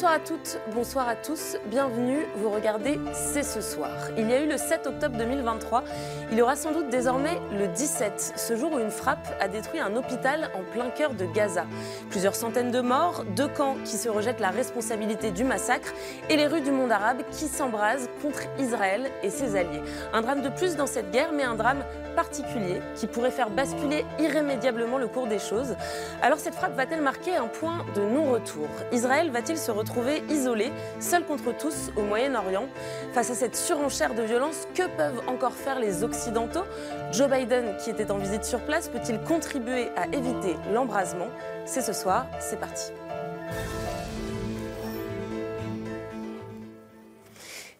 Bonsoir à toutes, bonsoir à tous, bienvenue, vous regardez C'est ce soir. Il y a eu le 7 octobre 2023, il y aura sans doute désormais le 17, ce jour où une frappe a détruit un hôpital en plein cœur de Gaza. Plusieurs centaines de morts, deux camps qui se rejettent la responsabilité du massacre et les rues du monde arabe qui s'embrasent contre Israël et ses alliés. Un drame de plus dans cette guerre, mais un drame particulier qui pourrait faire basculer irrémédiablement le cours des choses. Alors cette frappe va-t-elle marquer un point de non-retour? Israël va-t-il se retrouver isolé, seul contre tous au Moyen-Orient. Face à cette surenchère de violence, que peuvent encore faire les Occidentaux? Joe Biden, qui était en visite sur place, peut-il contribuer à éviter l'embrasement? C'est ce soir, c'est parti.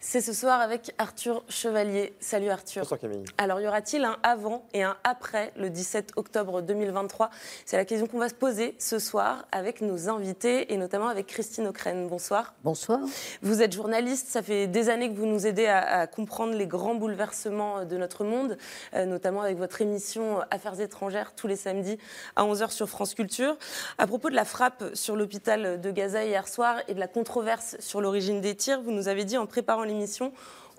C'est ce soir avec Arthur Chevalier. Salut Arthur. Bonsoir Camille. Alors y aura-t-il un avant et un après le 17 octobre 2023 C'est la question qu'on va se poser ce soir avec nos invités et notamment avec Christine Ockrent. Bonsoir. Bonsoir. Vous êtes journaliste, ça fait des années que vous nous aidez à, à comprendre les grands bouleversements de notre monde, euh, notamment avec votre émission Affaires étrangères tous les samedis à 11h sur France Culture. À propos de la frappe sur l'hôpital de Gaza hier soir et de la controverse sur l'origine des tirs, vous nous avez dit en préparant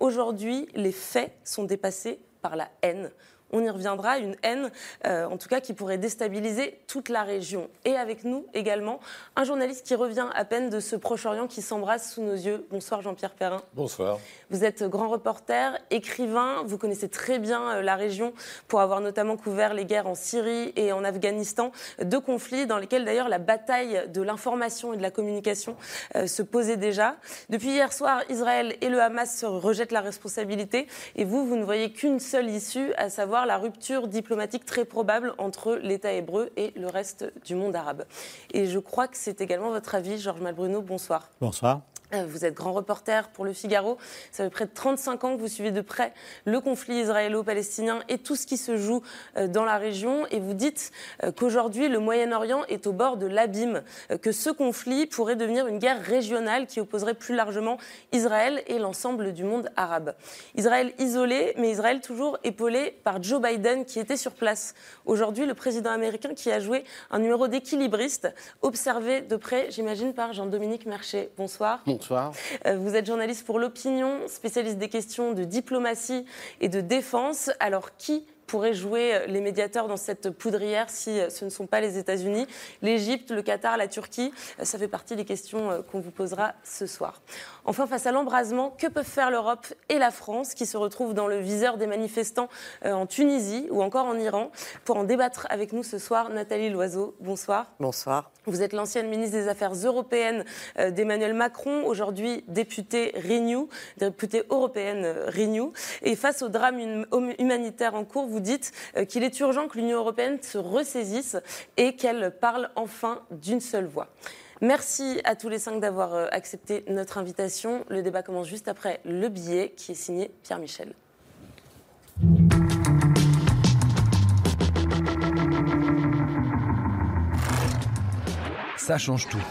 Aujourd'hui, les faits sont dépassés par la haine. On y reviendra, une haine, euh, en tout cas, qui pourrait déstabiliser toute la région. Et avec nous également, un journaliste qui revient à peine de ce Proche-Orient qui s'embrasse sous nos yeux. Bonsoir Jean-Pierre Perrin. Bonsoir. Vous êtes grand reporter, écrivain, vous connaissez très bien euh, la région pour avoir notamment couvert les guerres en Syrie et en Afghanistan, deux conflits dans lesquels d'ailleurs la bataille de l'information et de la communication euh, se posait déjà. Depuis hier soir, Israël et le Hamas se rejettent la responsabilité et vous, vous ne voyez qu'une seule issue, à savoir la rupture diplomatique très probable entre l'État hébreu et le reste du monde arabe. Et je crois que c'est également votre avis, Georges Malbruno. Bonsoir. Bonsoir. Euh, Vous êtes grand reporter pour Le Figaro. Ça fait près de 35 ans que vous suivez de près le conflit israélo-palestinien et tout ce qui se joue euh, dans la région. Et vous dites euh, qu'aujourd'hui, le Moyen-Orient est au bord de l'abîme, que ce conflit pourrait devenir une guerre régionale qui opposerait plus largement Israël et l'ensemble du monde arabe. Israël isolé, mais Israël toujours épaulé par Joe Biden qui était sur place. Aujourd'hui, le président américain qui a joué un numéro d'équilibriste, observé de près, j'imagine, par Jean-Dominique Merchet. Bonsoir. Bonsoir. Euh, Vous êtes journaliste pour l'opinion, spécialiste des questions de diplomatie et de défense. Alors qui pourrait jouer les médiateurs dans cette poudrière si ce ne sont pas les États-Unis, l'Égypte, le Qatar, la Turquie? Euh, Ça fait partie des questions euh, qu'on vous posera ce soir. Enfin, face à l'embrasement, que peuvent faire l'Europe et la France qui se retrouvent dans le viseur des manifestants euh, en Tunisie ou encore en Iran? Pour en débattre avec nous ce soir, Nathalie Loiseau, bonsoir. Bonsoir. Vous êtes l'ancienne ministre des Affaires européennes euh, d'Emmanuel Macron, aujourd'hui députée Renew, députée européenne euh, Renew. Et face au drame hum- hum- humanitaire en cours, vous dites qu'il est urgent que l'Union européenne se ressaisisse et qu'elle parle enfin d'une seule voix. Merci à tous les cinq d'avoir euh, accepté notre invitation. Le débat commence juste après le billet qui est signé Pierre Michel. Ça change tout.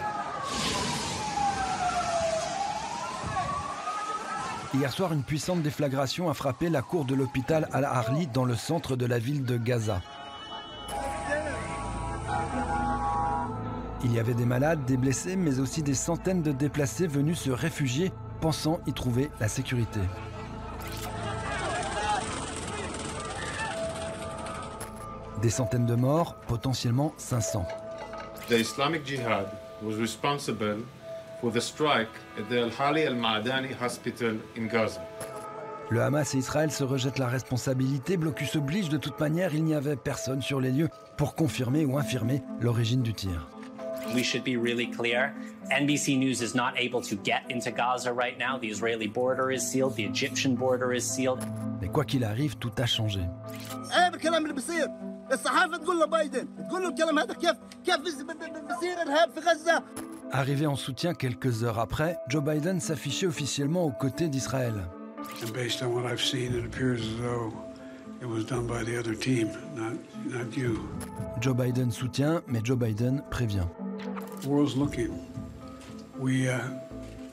Hier soir, une puissante déflagration a frappé la cour de l'hôpital Al-Arli dans le centre de la ville de Gaza. Il y avait des malades, des blessés, mais aussi des centaines de déplacés venus se réfugier, pensant y trouver la sécurité. Des centaines de morts, potentiellement 500. The Islamic Jihad was responsible for the strike at the Al-Hali Al-Ma'adani Hospital in Gaza. Le Hamas et Israël se rejettent la responsabilité. Blocus oblige, de toute manière, il n'y avait personne sur les lieux pour confirmer ou infirmer l'origine du tir. We should be really clear. NBC News is not able to get into Gaza right now. The Israeli border is sealed, the Egyptian border is sealed. Mais quoi qu'il arrive, tout a changé. Arrivé en soutien quelques heures après, Joe Biden s'affichait officiellement aux côtés d'Israël. Joe Biden soutient, mais Joe Biden prévient. The world's looking. We, uh,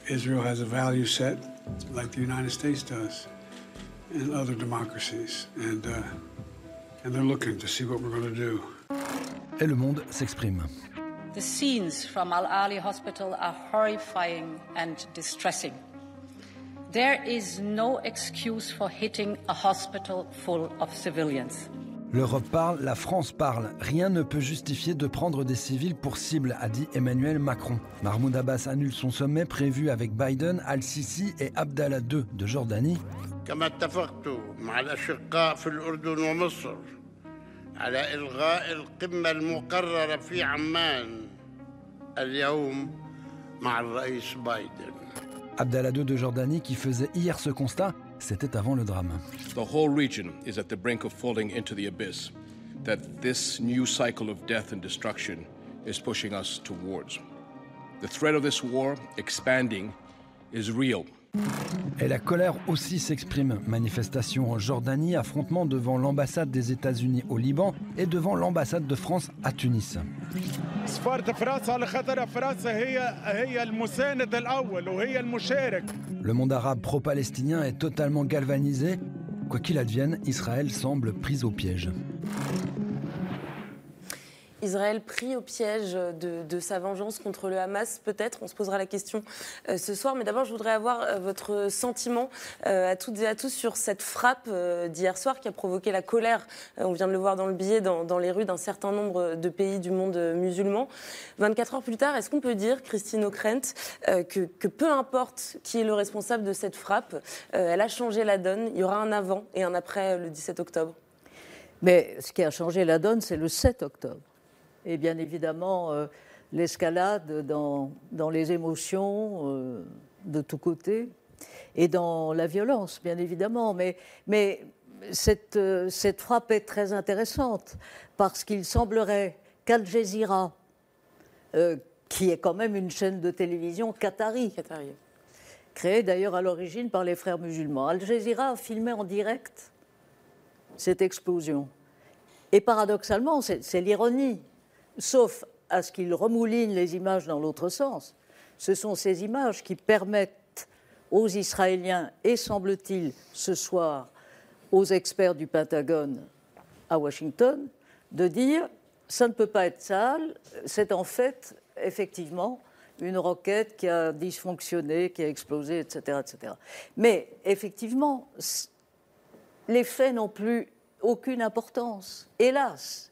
Israel has a value set like the United States does and other democracies. And, uh, and they're looking to see what we're going to do. Et le monde s'exprime. The scenes from Al Ali Hospital are horrifying and distressing. There is no excuse for hitting a hospital full of civilians. L'Europe parle, la France parle. Rien ne peut justifier de prendre des civils pour cible, a dit Emmanuel Macron. Mahmoud Abbas annule son sommet prévu avec Biden, Al-Sisi et Abdallah II de Jordanie. Abdallah II de Jordanie qui faisait hier ce constat c'était avant le drame. The whole region is at the brink of falling into the abyss that this new cycle of death and destruction is pushing us towards. The threat of this war expanding is real. Et la colère aussi s'exprime. Manifestation en Jordanie, affrontement devant l'ambassade des États-Unis au Liban et devant l'ambassade de France à Tunis. Le monde arabe pro-palestinien est totalement galvanisé. Quoi qu'il advienne, Israël semble prise au piège. Israël pris au piège de, sa vengeance contre le Hamas, peut-être On se posera la question euh, ce soir. Mais d'abord, je voudrais avoir euh, votre sentiment euh, à toutes et à tous sur cette frappe d'hier soir qui a provoqué la colère, on vient de le voir dans le billet, dans, les rues d'un certain nombre de pays du monde musulman. 24 heures plus tard, est-ce qu'on peut dire, Christine O'Krent, que, peu importe qui est le responsable de cette frappe, elle a changé la donne Il y aura un avant et un après le 17 octobre? Mais ce qui a changé la donne, c'est le 7 octobre et bien évidemment euh, l'escalade dans, dans, les émotions euh, de tous côtés et dans la violence, bien évidemment. Mais, mais cette, euh, cette, frappe est très intéressante parce qu'il semblerait qu'Al Jazeera, euh, qui est quand même une chaîne de télévision qatari, qatari. créée d'ailleurs à l'origine par les frères musulmans, Al Jazeera a filmé en direct cette explosion. Et paradoxalement, c'est l'ironie sauf à ce qu'il remouline les images dans l'autre sens. Ce sont ces images qui permettent aux Israéliens et, semble-t-il, ce soir, aux experts du Pentagone à Washington, de dire ça ne peut pas être sale, c'est en fait effectivement une roquette qui a dysfonctionné, qui a explosé, etc. etc. Mais effectivement, les faits n'ont plus aucune importance, hélas.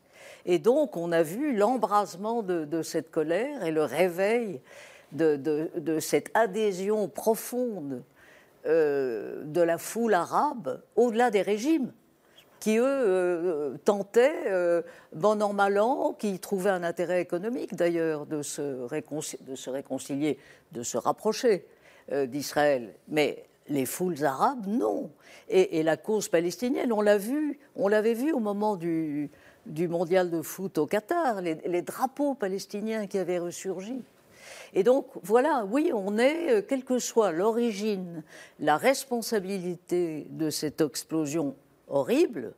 Et donc, on a vu l'embrasement de, cette colère et le réveil de, cette adhésion profonde euh, de la foule arabe au-delà des régimes qui, eux, euh, tentaient, euh, bon an, mal an, qui trouvaient un intérêt économique d'ailleurs de, se réconcilier, de se rapprocher euh, d'Israël. Mais les foules arabes, non. Et, et la cause palestinienne, on l'a vu, on l'avait vu au moment du, du mondial de foot au Qatar, les, drapeaux palestiniens qui avaient ressurgi. Et donc, voilà, oui, on est, quelle que soit l'origine, la responsabilité de cette explosion horrible,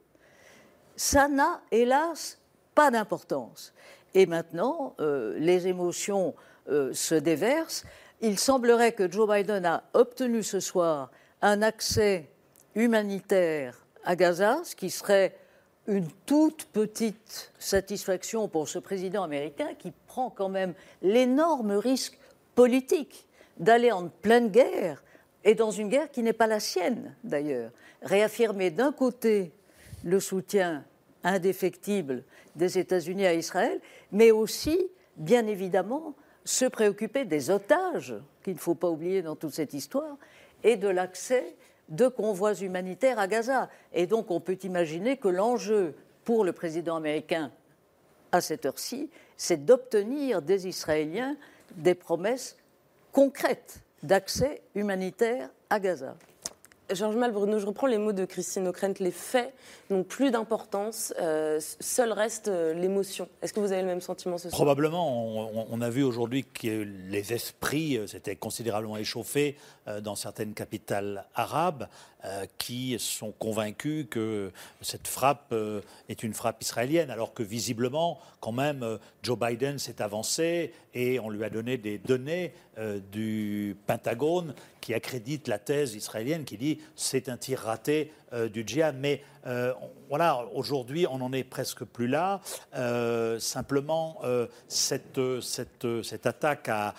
ça n'a, hélas, pas d'importance. Et maintenant, euh, les émotions euh, se déversent. Il semblerait que Joe Biden a obtenu ce soir un accès humanitaire à Gaza, ce qui serait une toute petite satisfaction pour ce président américain qui prend quand même l'énorme risque politique d'aller en pleine guerre et dans une guerre qui n'est pas la sienne d'ailleurs. Réaffirmer d'un côté le soutien indéfectible des États-Unis à Israël, mais aussi, bien évidemment, se préoccuper des otages, qu'il ne faut pas oublier dans toute cette histoire, et de l'accès de convois humanitaires à Gaza. Et donc on peut imaginer que l'enjeu pour le président américain à cette heure-ci, c'est d'obtenir des Israéliens des promesses concrètes d'accès humanitaire à Gaza. Georges Malbruno, je reprends les mots de Christine O'Krent. Les faits n'ont plus d'importance, euh, seul reste euh, l'émotion. Est-ce que vous avez le même sentiment ce soir? Probablement. On, on, a vu aujourd'hui que les esprits euh, s'étaient considérablement échauffés euh, dans certaines capitales arabes. Euh, qui sont convaincus que cette frappe euh, est une frappe israélienne, alors que visiblement, quand même, euh, Joe Biden s'est avancé et on lui a donné des données du Pentagone qui accréditent la thèse israélienne qui dit c'est un tir raté du djihad. Mais voilà, aujourd'hui, on n'en est presque plus là. simplement, cette, cette, cette, attaque à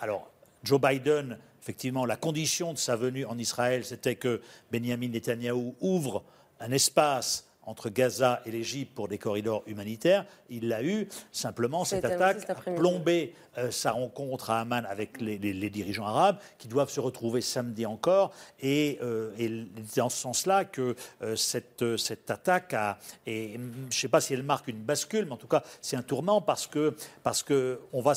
alors Joe Biden effectivement, la condition de sa venue en Israël, c'était que Benjamin Netanyahou ouvre un espace entre Gaza et l'Égypte pour des corridors humanitaires. Il l'a eu. Simplement, cette attaque a plombé euh, sa rencontre à Amman avec les, dirigeants arabes qui doivent se retrouver samedi encore. Et, euh, c'est dans ce sens-là que euh, cette, cette attaque a. Et, je ne sais pas si elle marque une bascule, mais en tout cas, c'est un tournant parce que parce que on va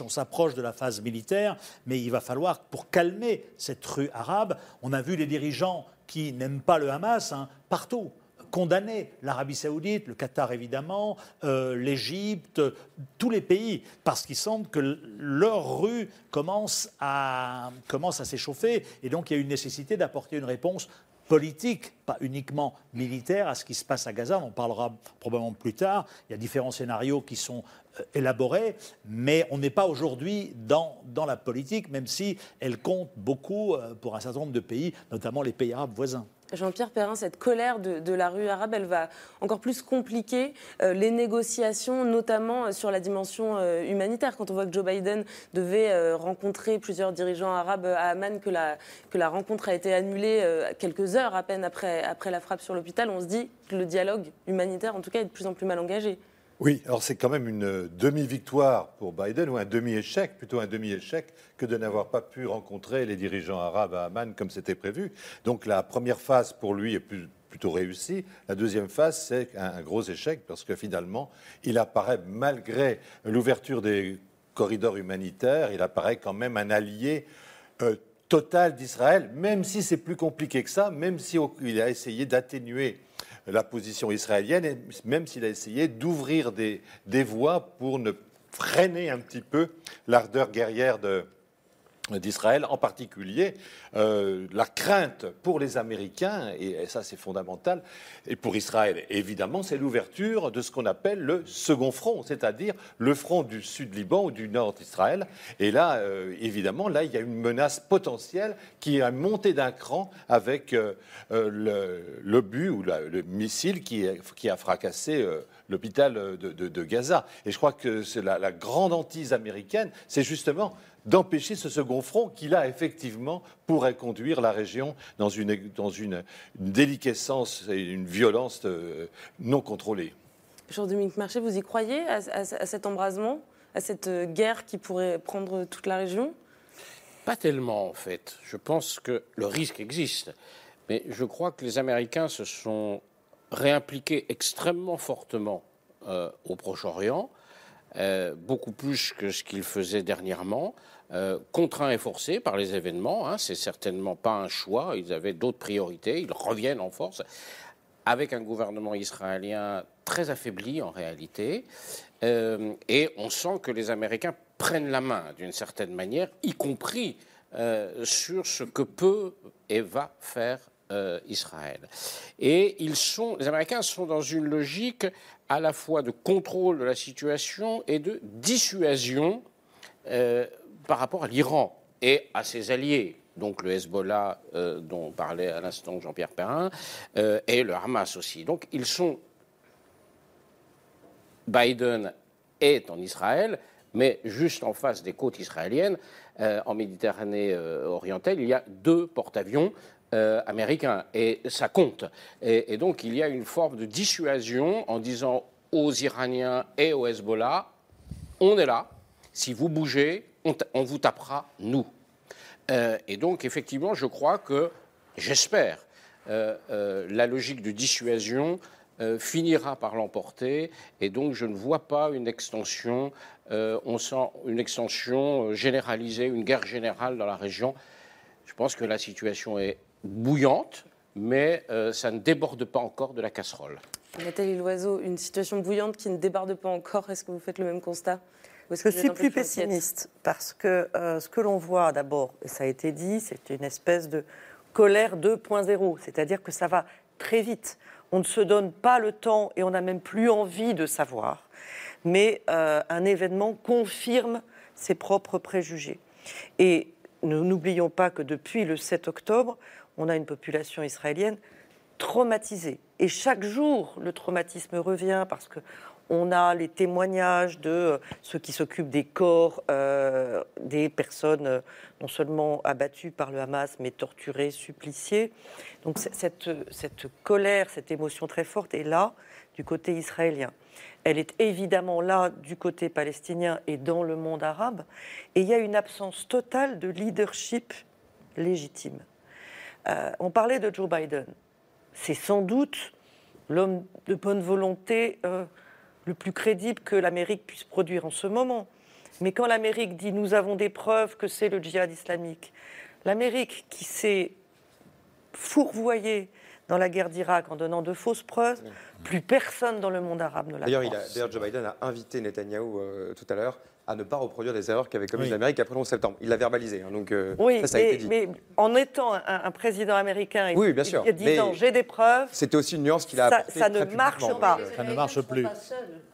on s'approche de la phase militaire, mais il va falloir pour calmer cette rue arabe. On a vu les dirigeants qui n'aiment pas le Hamas hein, partout condamner l'Arabie saoudite, le Qatar évidemment, euh, l'Égypte, tous les pays, parce qu'il semble que leur rue commence à, s'échauffer, et donc il y a une nécessité d'apporter une réponse politique, pas uniquement militaire, à ce qui se passe à Gaza. On en parlera probablement plus tard. Il y a différents scénarios qui sont euh, élaborés, mais on n'est pas aujourd'hui dans, dans la politique, même si elle compte beaucoup euh, pour un certain nombre de pays, notamment les pays arabes voisins. Jean-Pierre Perrin, cette colère de, la rue arabe, elle va encore plus compliquer euh, les négociations, notamment sur la dimension humanitaire. Quand on voit que Joe Biden devait rencontrer plusieurs dirigeants arabes à Amman, que la, que la rencontre a été annulée quelques heures à peine après, après la frappe sur l'hôpital, on se dit que le dialogue humanitaire, en tout cas, est de plus en plus mal engagé. Oui, alors c'est quand même une demi-victoire pour Biden, ou un demi-échec, plutôt un demi-échec, que de n'avoir pas pu rencontrer les dirigeants arabes à Amman comme c'était prévu. Donc la première phase pour lui est plutôt réussie. La deuxième phase, c'est un, gros échec, parce que finalement, il apparaît, malgré l'ouverture des corridors humanitaires, il apparaît quand même un allié euh, total d'Israël, même si c'est plus compliqué que ça, même s'il il a essayé d'atténuer la position israélienne, même s'il a essayé d'ouvrir des, des voies pour ne freiner un petit peu l'ardeur guerrière de, d'Israël, en particulier euh, la crainte pour les Américains, et, ça c'est fondamental, et pour Israël évidemment, c'est l'ouverture de ce qu'on appelle le second front, c'est-à-dire le front du sud Liban ou du nord d'Israël. Et là, euh, évidemment, là il y a une menace potentielle qui a monté d'un cran avec euh, le, but ou le missile qui, qui, a fracassé l'hôpital de, Gaza. Et je crois que c'est la, la grande hantise américaine, c'est justement d'empêcher ce second front qui, là, effectivement, pourrait conduire la région dans une, dans une, déliquescence et une violence euh, non contrôlée. Jean-Dominique Marché, vous y croyez à, cet embrasement, à cette euh, guerre qui pourrait prendre toute la région? Pas tellement, en fait. Je pense que le risque existe. Mais je crois que les Américains se sont réimpliqués extrêmement fortement euh, au Proche-Orient, beaucoup plus que ce qu'ils faisaient dernièrement. Euh, contraints et forcés par les événements. Hein, c'est certainement pas un choix. Ils avaient d'autres priorités. Ils reviennent en force avec un gouvernement israélien très affaibli en réalité. Euh, et on sent que les Américains prennent la main d'une certaine manière, y compris euh, sur ce que peut et va faire Israël. Et ils sont, les Américains sont dans une logique à la fois de contrôle de la situation et de dissuasion par rapport à l'Iran et à ses alliés, donc le Hezbollah euh, dont parlait à l'instant Jean-Pierre Perrin, euh, et le Hamas aussi. Donc ils sont. Biden est en Israël, mais juste en face des côtes israéliennes, euh, en Méditerranée orientale, il y a deux porte-avions. américains et ça compte. et donc il y a une forme de dissuasion en disant aux Iraniens et au Hezbollah on est là, si vous bougez, on, vous tapera, nous. Euh, et donc, effectivement, je crois que, j'espère, euh, euh, la logique de dissuasion finira par l'emporter. Et donc, je ne vois pas une extension, on sent une extension généralisée, une guerre générale dans la région. Je pense que la situation est bouillante, mais ça ne déborde pas encore de la casserole. Nathalie Loiseau, une situation bouillante qui ne déborde pas encore. Est-ce que vous faites le même constat? Je suis plus pessimiste parce que euh, ce que l'on voit d'abord, et ça a été dit, c'est une espèce de colère 2.0, c'est-à-dire que ça va très vite. On ne se donne pas le temps et on n'a même plus envie de savoir. Mais euh, un événement confirme ses propres préjugés. Et ne- n'oublions pas que depuis le 7 octobre, on a une population israélienne traumatisée. Et chaque jour, le traumatisme revient parce que on a les témoignages de euh, ceux qui s'occupent des corps euh, des personnes euh, non seulement abattues par le Hamas, mais torturées, suppliciées. Donc cette, cette colère, cette émotion très forte est là du côté israélien. Elle est évidemment là du côté palestinien et dans le monde arabe. Et il y a une absence totale de leadership légitime. On parlait de Joe Biden. C'est sans doute l'homme de bonne volonté le plus crédible que l'Amérique puisse produire en ce moment. Mais quand l'Amérique dit nous avons des preuves que c'est le djihad islamique, l'Amérique qui s'est fourvoyée dans la guerre d'Irak en donnant de fausses preuves, plus personne dans le monde arabe ne l'a D'ailleurs, Joe Biden a invité Netanyahou euh, tout à l'heure à ne pas reproduire les erreurs qu'avait commises Oui. l'Amérique après le 11 septembre. Il l'a verbalisé, hein, donc euh, Oui, ça, ça a mais, été dit. mais en étant un, un président américain et Oui, bien sûr, et disant mais j'ai des preuves, C'était aussi une nuance qu'il a ça, apportée ça très ne marche pas. Ça ne marche plus.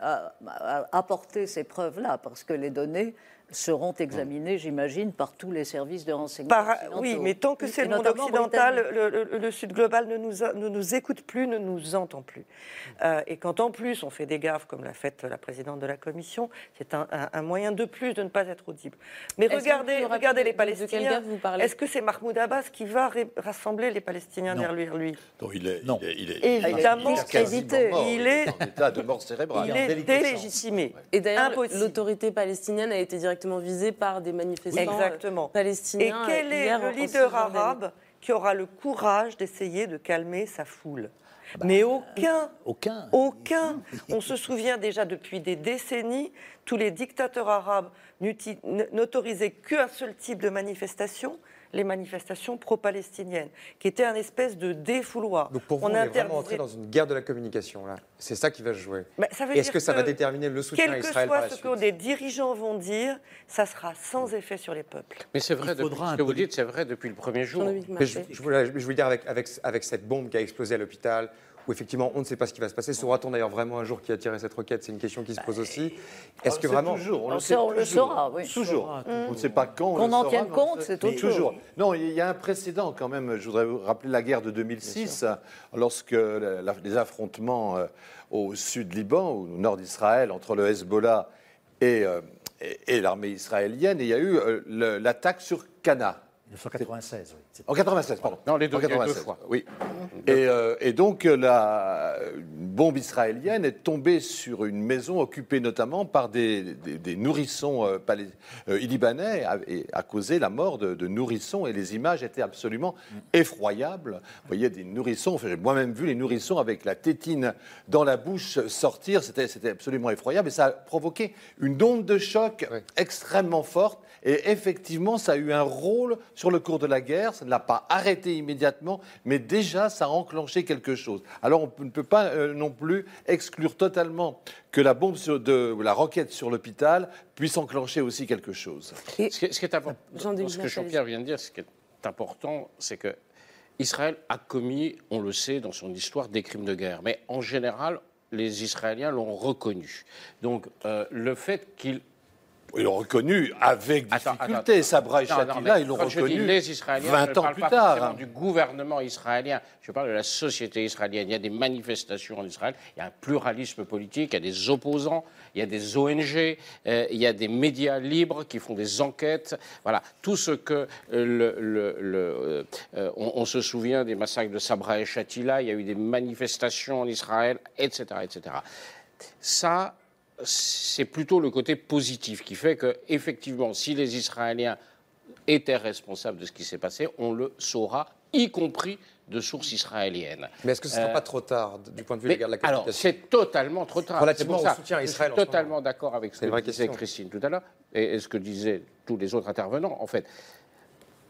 à, à apporter ces preuves-là, parce que les données seront examinées, j'imagine, par tous les services de renseignement. Par- oui, mais tant que c'est le monde occidental, le, le- le Sud global ne nous, a- ne nous écoute plus, ne nous entend plus. Euh, et quand en plus on fait des gaffes, comme l'a fait la présidente de la Commission, c'est un, un- un moyen de plus de ne pas être audible. Mais regardez, regardez les Palestiniens. gaffe vous parlez Est-ce que c'est Mahmoud Abbas qui va rassembler les Palestiniens derrière lui? Non, il est, Non. il est, il est- Évidemment, il est quasiment mort. il est- en état de mort cérébrale. Il est délégitimé. Et d'ailleurs, l'autorité palestinienne a été directement visée par des manifestants euh, Exactement. Et palestiniens. quel euh, est hier le leader arabe qui aura le courage d'essayer de calmer sa foule Mais aucun. Aucun. Aucun. On se souvient déjà depuis des décennies, tous les dictateurs arabes n'autorisaient qu'un seul type de manifestation, les manifestations pro-palestiniennes, qui était un espèce de défouloir. Donc pour vous, on, est interdisait- vraiment entré dans une guerre de la communication là. C'est ça qui va se jouer. Bah, Est-ce que ça va déterminer le soutien à Quel que Israël par soit la ce suite que les dirigeants vont dire, ça sera sans effet sur les peuples. Mais c'est vrai, depuis, ce que vous dites, c'est vrai depuis le premier jour. Mais je, je voulais, je voulais dire avec, avec, avec cette bombe qui a explosé à l'hôpital, où effectivement on ne sait pas ce qui va se passer. Saura-t-on d'ailleurs vraiment un jour qui a tiré cette roquette? C'est une question qui se pose aussi. Est-ce que le vraiment toujours, on le On sait sait- on le toujours. saura, oui. Toujours. On ne sait pas quand. on Qu'on le en tienne compte, le c'est autre toujours. Non, il y a un précédent quand même. Je voudrais vous rappeler la guerre de 2006, lorsque les affrontements euh, au sud Liban, au nord d'Israël, entre le Hezbollah et, euh, et- et l'armée israélienne, et il y a eu euh, le- l'attaque sur Cana. 1996, oui. En 96, pardon. Non, les deux- En il y a deux 96, fois. Oui. Et, euh, et donc, euh, la une bombe israélienne est tombée sur une maison occupée notamment par des, des- des nourrissons euh, palais- euh, libanais a- et a causé la mort de, de nourrissons. Et les images étaient absolument effroyables. Vous voyez des nourrissons, enfin, j'ai moi-même vu les nourrissons avec la tétine dans la bouche sortir. C'était c'était absolument effroyable. Et ça a provoqué une onde de choc extrêmement forte. Et effectivement, ça a eu un rôle sur le cours de la guerre. Ça ne l'a pas arrêté immédiatement, mais déjà, ça a enclenché quelque chose. Alors, on ne peut pas euh, non plus exclure totalement que la bombe sur de, ou la roquette sur l'hôpital puisse enclencher aussi quelque chose. Ce qui, est- ce qui est important, ce que. Jean-Pierre vient de dire, ce qui est important, c'est que Israël a commis, on le sait dans son histoire, des crimes de guerre. Mais en général, les Israéliens l'ont reconnu. Donc euh, le fait qu'ils Ils l'ont reconnu avec difficulté. attends, Sabra et non, Shatila, ils l'ont quand je dis reconnu les Israéliens, je 20 ne ans parle plus pas tard. forcément du gouvernement israélien, je parle de la société israélienne. Il y a des manifestations en Israël, il y a un pluralisme politique, il y a des opposants, il y a des ONG, euh, il y a des médias libres qui font des enquêtes. Voilà, tout ce que euh, le, le- le, euh, euh, on, on se souvient des massacres de Sabra et Shatila, il y a eu des manifestations en Israël, etc., etc. Ça, c'est plutôt le côté positif qui fait que, effectivement, si les Israéliens étaient responsables de ce qui s'est passé, on le saura, y compris de sources israéliennes. Mais est-ce que ce ne sera Euh, pas trop tard du point de vue mais de la alors, c'est totalement trop tard. Relativement au ça soutien à Israël Je suis totalement d'accord avec ce que disait question. Christine tout à l'heure et, et ce que disaient tous les autres intervenants. En fait,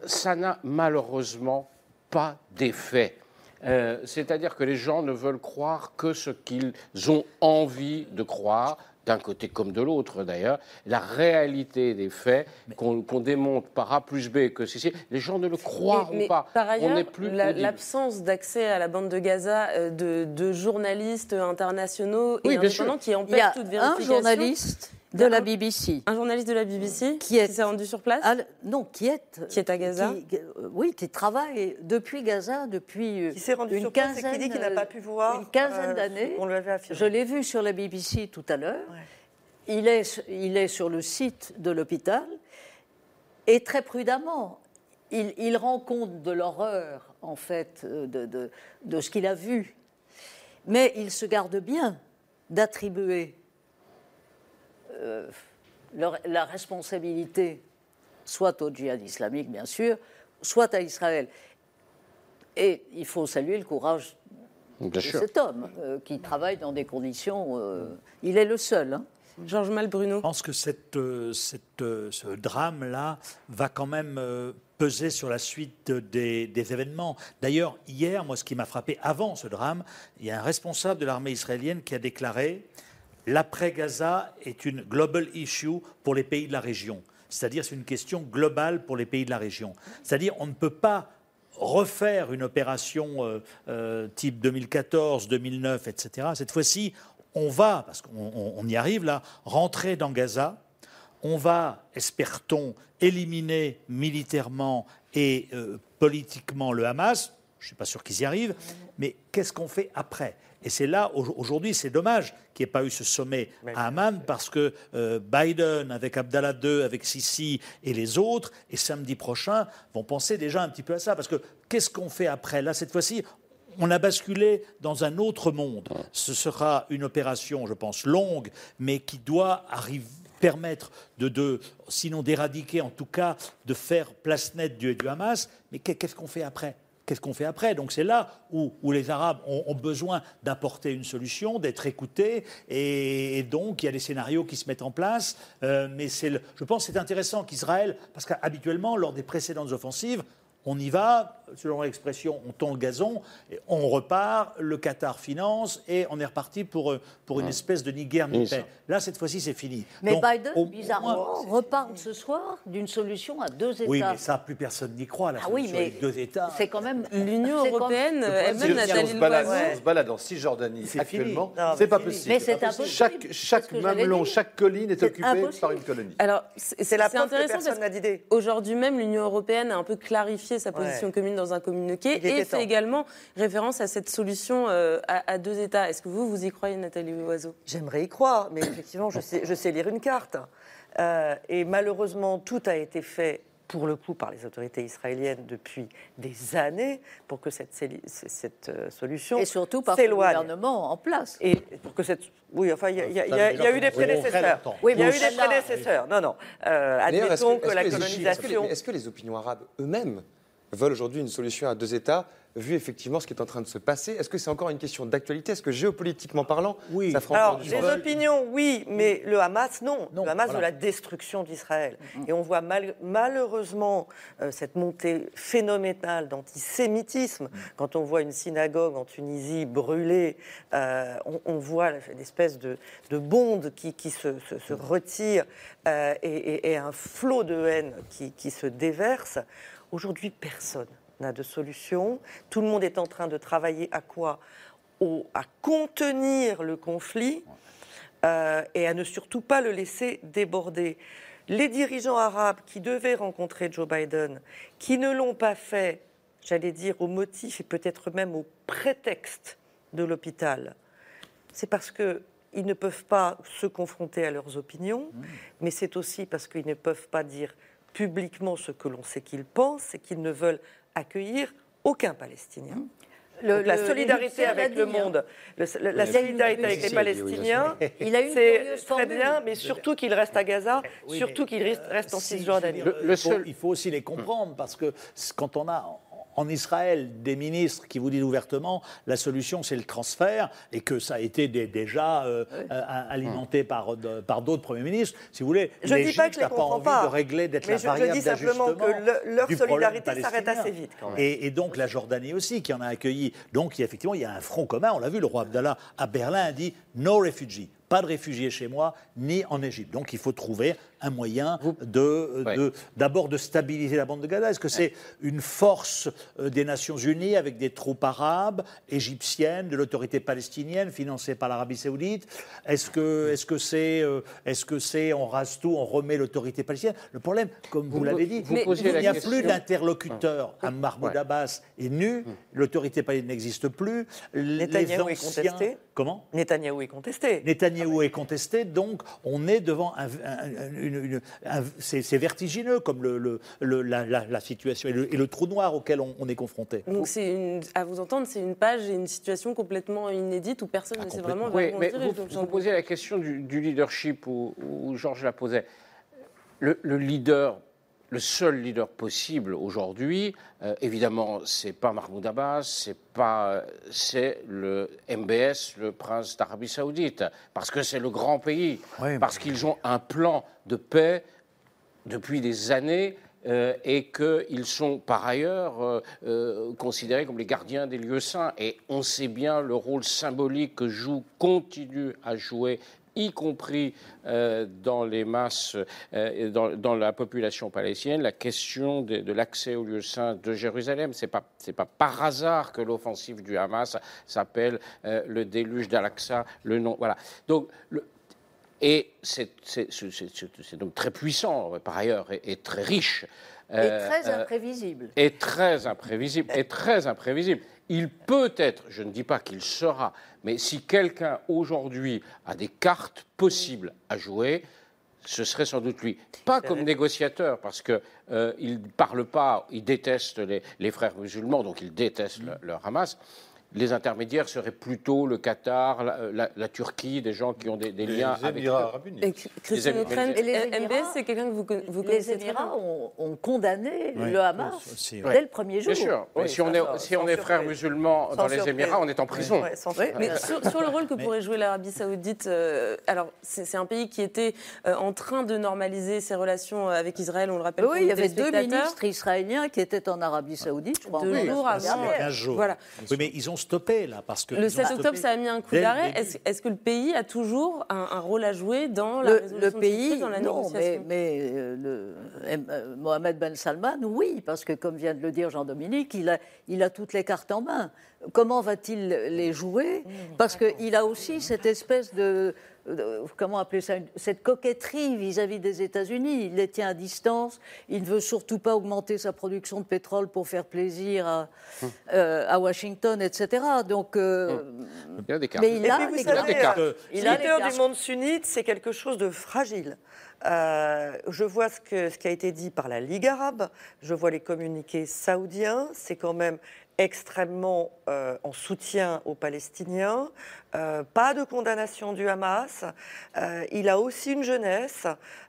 ça n'a malheureusement pas d'effet. Euh, C'est-à-dire que les gens ne veulent croire que ce qu'ils ont envie de croire. D'un côté comme de l'autre d'ailleurs, la réalité des faits qu'on qu'on démontre par A plus B que ceci, les gens ne le croiront Mais- mais pas. Par On ailleurs, la- l'absence d'accès à la bande de Gaza euh, de, de journalistes internationaux et Oui, indépendants qui empêchent toute un vérification. journaliste Il y a de la un- BBC Un journaliste de la BBC qui est s'est rendu sur place non, qui est Qui est à Gaza qui- euh, Oui, qui travaille depuis Gaza depuis euh, Qui s'est rendu une sur place et quinzaine, qui dit qu'il n'a pas pu voir, une quinzaine euh, d'années. on lui avait affirmé. Je l'ai vu sur la BBC tout à l'heure. Il est, il est sur le site de l'hôpital et très prudemment, il, il rend compte de l'horreur en fait de, de- de ce qu'il a vu, mais il se garde bien d'attribuer euh, leur- la responsabilité soit au djihad islamique, bien sûr, soit à Israël. Et il faut saluer le courage Bien de sûr. cet homme euh, qui travaille dans des conditions. euh, il est le seul. hein. Georges Malbruno. Je pense que cette, cette, ce drame-là va quand même peser sur la suite des, des événements. D'ailleurs, hier, moi, ce qui m'a frappé avant ce drame, il y a un responsable de l'armée israélienne qui a déclaré l'après-Gaza est une global issue pour les pays de la région. C'est-à-dire, c'est une question globale pour les pays de la région. C'est-à-dire, on ne peut pas refaire une opération euh, euh, type 2014, 2009, etc. Cette fois-ci, on va, parce qu'on on- on y arrive là, rentrer dans Gaza. On va, espère-t-on, éliminer militairement et euh, politiquement le Hamas. Je ne suis pas sûr qu'ils y arrivent. Mais qu'est-ce qu'on fait après? Et c'est là, au- aujourd'hui, c'est dommage qu'il n'y ait pas eu ce sommet à Amman parce que euh, Biden, avec Abdallah II, avec Sisi et les autres, et samedi prochain, vont penser déjà un petit peu à ça. Parce que qu'est-ce qu'on fait après? Là, cette fois-ci, on a basculé dans un autre monde. Ce sera une opération, je pense, longue, mais qui doit arriver permettre de, de- sinon d'éradiquer, en tout cas de faire place nette du, du Hamas. Mais qu'est- qu'est-ce qu'on fait après? Qu'est-ce qu'on fait après? Donc c'est là où, où les Arabes ont, besoin d'apporter une solution, d'être écoutés, et, donc il y a des scénarios qui se mettent en place. Euh, mais le- je pense que c'est intéressant qu'Israël, parce qu'habituellement lors des précédentes offensives, on y va, selon l'expression, on tond le gazon, et on repart, le Qatar finance, et on est reparti pour, euh, pour une espèce de ni guerre ni Oui, paix. Là, cette fois-ci, c'est fini. Mais Donc, Biden, au bizarrement, reparle ce soir d'une solution à deux États. Oui, mais ça, plus personne n'y croit, la Ah oui, solution mais avec deux États. c'est quand même L'Union européenne, elle-même, que si Nathalie on se balade, Loiseau. si on se balade en Cisjordanie C'est actuellement, c'est mais pas fini. possible. Mais c'est impossible. Chaque, chaque mamelon, chaque colline est occupée impossible. par une colonie. Alors, c'est la preuve que intéressant personne n'a d'idée. Aujourd'hui même, l'Union européenne a un peu clarifié sa position Ouais. commune dans un communiqué et fait temps. également référence à cette solution euh, à, à deux États. Est-ce que vous, vous y croyez, Nathalie Loiseau? J'aimerais y croire, mais effectivement, je sais, je sais lire une carte. Euh, et malheureusement, tout a été fait, pour le coup, par les autorités israéliennes depuis des années pour que cette, cette, euh, solution Et surtout par le gouvernement en place. Et pour que cette. Oui, enfin, il y, a- y y y eu des prédécesseurs. Oui, Il y a eu des prédécesseurs. Non, non. Euh, admettons que, que, la colonisation. Est-ce que les opinions arabes eux-mêmes veulent aujourd'hui une solution à deux États, vu effectivement ce qui est en train de se passer Est-ce que c'est encore une question d'actualité? Est-ce que géopolitiquement parlant, Oui. ça fera Alors, sens opinions, oui, mais le Hamas, non. Non, le Hamas voilà. de la destruction d'Israël. Et on voit mal- malheureusement euh, cette montée phénoménale d'antisémitisme. Quand on voit une synagogue en Tunisie brûlée, euh, on, on voit une espèce de, de bonde qui, qui se, se- se retire euh, et, et- et un flot de haine qui, qui se déverse. Aujourd'hui, personne n'a de solution. Tout le monde est en train de travailler à quoi? Au- À contenir le conflit euh, et à ne surtout pas le laisser déborder. Les dirigeants arabes qui devaient rencontrer Joe Biden, qui ne l'ont pas fait, j'allais dire au motif et peut-être même au prétexte de l'hôpital, c'est parce que ils ne peuvent pas se confronter à leurs opinions, mais c'est aussi parce qu'ils ne peuvent pas dire publiquement ce que l'on sait qu'ils pensent et qu'ils ne veulent accueillir aucun Palestinien. Le- Donc la solidarité avec le monde, le- la, solidarité avec si, les si, Palestiniens, Il a une c'est très formule. bien, mais surtout qu'il reste à Gaza, Oui, surtout qu'il reste, reste en Si, Cisjordanie. dire, il, faut, il faut aussi les comprendre parce que quand on a en Israël des ministres qui vous disent ouvertement la solution c'est le transfert et que ça a été dé- déjà euh, euh, alimenté par, de- par d'autres premiers ministres, si vous voulez, Je ne dis pas que les pas envie pas, de régler d'être la je- je variable dis simplement que le- leur solidarité s'arrête assez vite, quand même. Et, et donc la Jordanie aussi qui en a accueilli. Donc il effectivement il y a un front commun, on l'a vu, le roi Abdallah à Berlin a dit no refugee. pas de réfugiés chez moi, ni en Égypte. Donc il faut trouver un moyen de, de- d'abord de stabiliser la bande de Gaza. Est-ce que c'est une force euh, des Nations Unies avec des troupes arabes, égyptiennes, de l'autorité palestinienne financée par l'Arabie Saoudite? Est-ce que est-ce que c'est euh, est-ce que c'est on rase tout, on remet l'autorité palestinienne? Le problème, comme vous, Vous- l'avez dit, vous il posiez la n'y a question- plus d'interlocuteur. Ah. À Mahmoud Ouais. Abbas est nu, l'autorité palestinienne n'existe plus. les Netanyahou est contesté? Comment? Netanyahou est contesté. Netanyahou est contesté, donc on est devant un, un- une- une- un- c'est c'est vertigineux comme le, le- le- la, la- la situation et le, et le trou noir auquel on, on est confronté. Donc, c'est une- à vous entendre, c'est une page et une situation complètement inédite où personne ne sait vraiment vers Oui, où on mais dirige. vous, vous posez la question du, du leadership où, où Georges la posait. Le, le leader, le seul leader possible aujourd'hui, euh, évidemment, c'est pas Mahmoud Abbas, c'est pas, c'est le MBS, le prince d'Arabie Saoudite, parce que c'est le grand pays, parce qu'ils ont un plan de paix depuis des années. euh, et qu'ils sont par ailleurs euh, euh, considérés comme les gardiens des lieux saints. Et on sait bien le rôle symbolique que joue, continue à jouer y compris euh, dans les masses, euh, dans, la population palestinienne, la question de, l'accès aux lieux saints de Jérusalem. C'est pas c'est pas par hasard que l'offensive du Hamas s'appelle euh, le déluge d'Al-Aqsa, le nom. Voilà. Donc et c'est donc très puissant, par ailleurs, et très riche. Et Euh, très euh, imprévisible. est très imprévisible, est très imprévisible. Il peut être, je ne dis pas qu'il sera, mais si quelqu'un aujourd'hui a des cartes possibles à jouer, ce serait sans doute lui. Pas comme négociateur, parce qu'il ne parle pas, il déteste les, les frères musulmans, donc il déteste le, le Hamas. Les intermédiaires seraient plutôt le Qatar, la, la- la Turquie, des gens qui ont des, des Les liens avec. Émirats arabes unis. Et Les les euh, MBS, c'est quelqu'un que vous, vous Les connaissez très Émirats ont, ont condamné Oui. le Hamas Aussi, dès le premier jour. Bien sûr. Oui, si on est, ça, si on est musulmans Sans dans les surprise. Émirats, on est en prison. Mais sur, sur le rôle que pourrait jouer l'Arabie Saoudite, euh, alors c'est un pays qui était euh, en train de normaliser ses relations euh, avec Israël, on le rappelle. Oui, il y avait deux ministres israéliens qui étaient en Arabie Saoudite, je crois. Deux jours avant, dernière. 15 jours. Voilà. Oui, mais ils ont stoppé là parce que Le ils ont 7 stoppé octobre, ça a mis un coup d'arrêt. Est-ce est-ce que le pays a toujours un, un rôle à jouer dans la Le, résolution le pays, crise, dans la non, négociation mais euh, le, euh, Mohamed Ben Salman, oui, parce que comme vient de le dire Jean-Dominique, il a, il a toutes les cartes en main. Comment va-t-il les jouer? Parce qu'il a aussi cette espèce de- comment appeler ça, cette coquetterie vis-à-vis des États-Unis. Il les tient à distance. Il ne veut surtout pas augmenter sa production de pétrole pour faire plaisir à, euh, à Washington, etc. Donc, euh, Il y a des cartes. mais il a puis, vous des savez, cartes. euh, Il a des leader cartes. du monde sunnite, c'est quelque chose de fragile. Euh, je vois ce, que, ce qui a été dit par la Ligue arabe, je vois les communiqués saoudiens, c'est quand même extrêmement euh, en soutien aux Palestiniens, Euh, pas de condamnation du Hamas, Euh, il a aussi une jeunesse,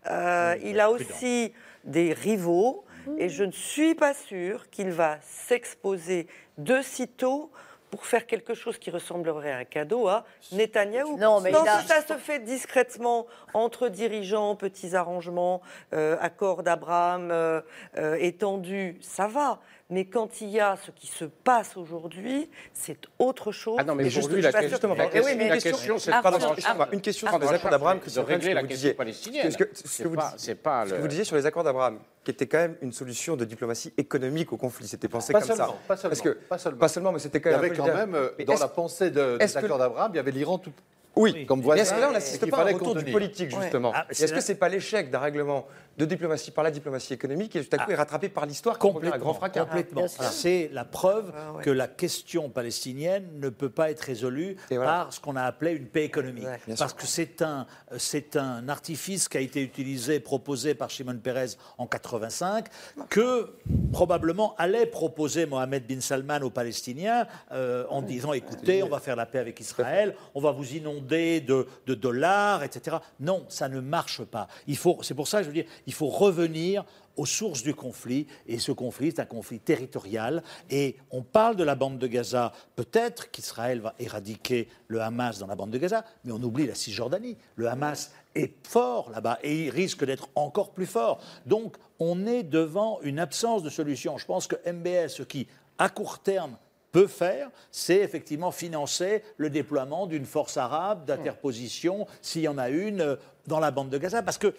Euh, il a aussi des rivaux, et je ne suis pas sûre qu'il va s'exposer de sitôt pour faire quelque chose qui ressemblerait à un cadeau à Netanyahou. Non, mais il a- que ça se fait discrètement entre dirigeants, petits arrangements, euh, accords d'Abraham euh, euh, étendus, ça va. Mais quand il y a ce qui se passe aujourd'hui, c'est autre chose. Ah non, mais aujourd'hui, la question- que- la oui, mais la une question- question, c'est de une question sur les accords d'Abraham, de Christian régler la que vous question disiez. palestinienne. Ce que, ce que vous disiez- ce que sur les accords d'Abraham, qui était quand même une solution de diplomatie économique au conflit. C'était pensé Pas comme seulement, ça. pas seulement, Parce que, pas seulement. pas seulement, mais c'était quand Il y même. avait quand même, euh, dans la pensée de, est-ce des que- accords d'Abraham, il y avait l'Iran tout Oui, comme Mais voisin. est-ce que là, on n'assiste pas à un retour du politique, Ouais. justement Ah, Est-ce que là- c'est pas l'échec d'un règlement de diplomatie par la diplomatie économique qui, tout à coup, est rattrapé par l'histoire à grand fracas Complètement. C'est la preuve Ah, ouais. que la question palestinienne ne peut pas être résolue Et voilà. par ce qu'on a appelé une paix économique. Ouais. Parce que c'est un, c'est un artifice qui a été utilisé, proposé par Shimon Peres en 85, que probablement allait proposer Mohamed bin Salman aux Palestiniens euh, en disant écoutez, on va faire la paix avec Israël, on va vous inonder de, de dollars, etc. Non, ça ne marche pas. Il faut, c'est pour ça que je veux dire, il faut revenir aux sources du conflit. Et ce conflit, c'est un conflit territorial. Et on parle de la bande de Gaza. Peut-être qu'Israël va éradiquer le Hamas dans la bande de Gaza, mais on oublie la Cisjordanie. Le Hamas est fort là-bas et il risque d'être encore plus fort. Donc, on est devant une absence de solution. Je pense que MBS, ce qui, à court terme, peut faire, c'est effectivement financer le déploiement d'une force arabe d'interposition, s'il y en a une, euh, dans la bande de Gaza. Parce que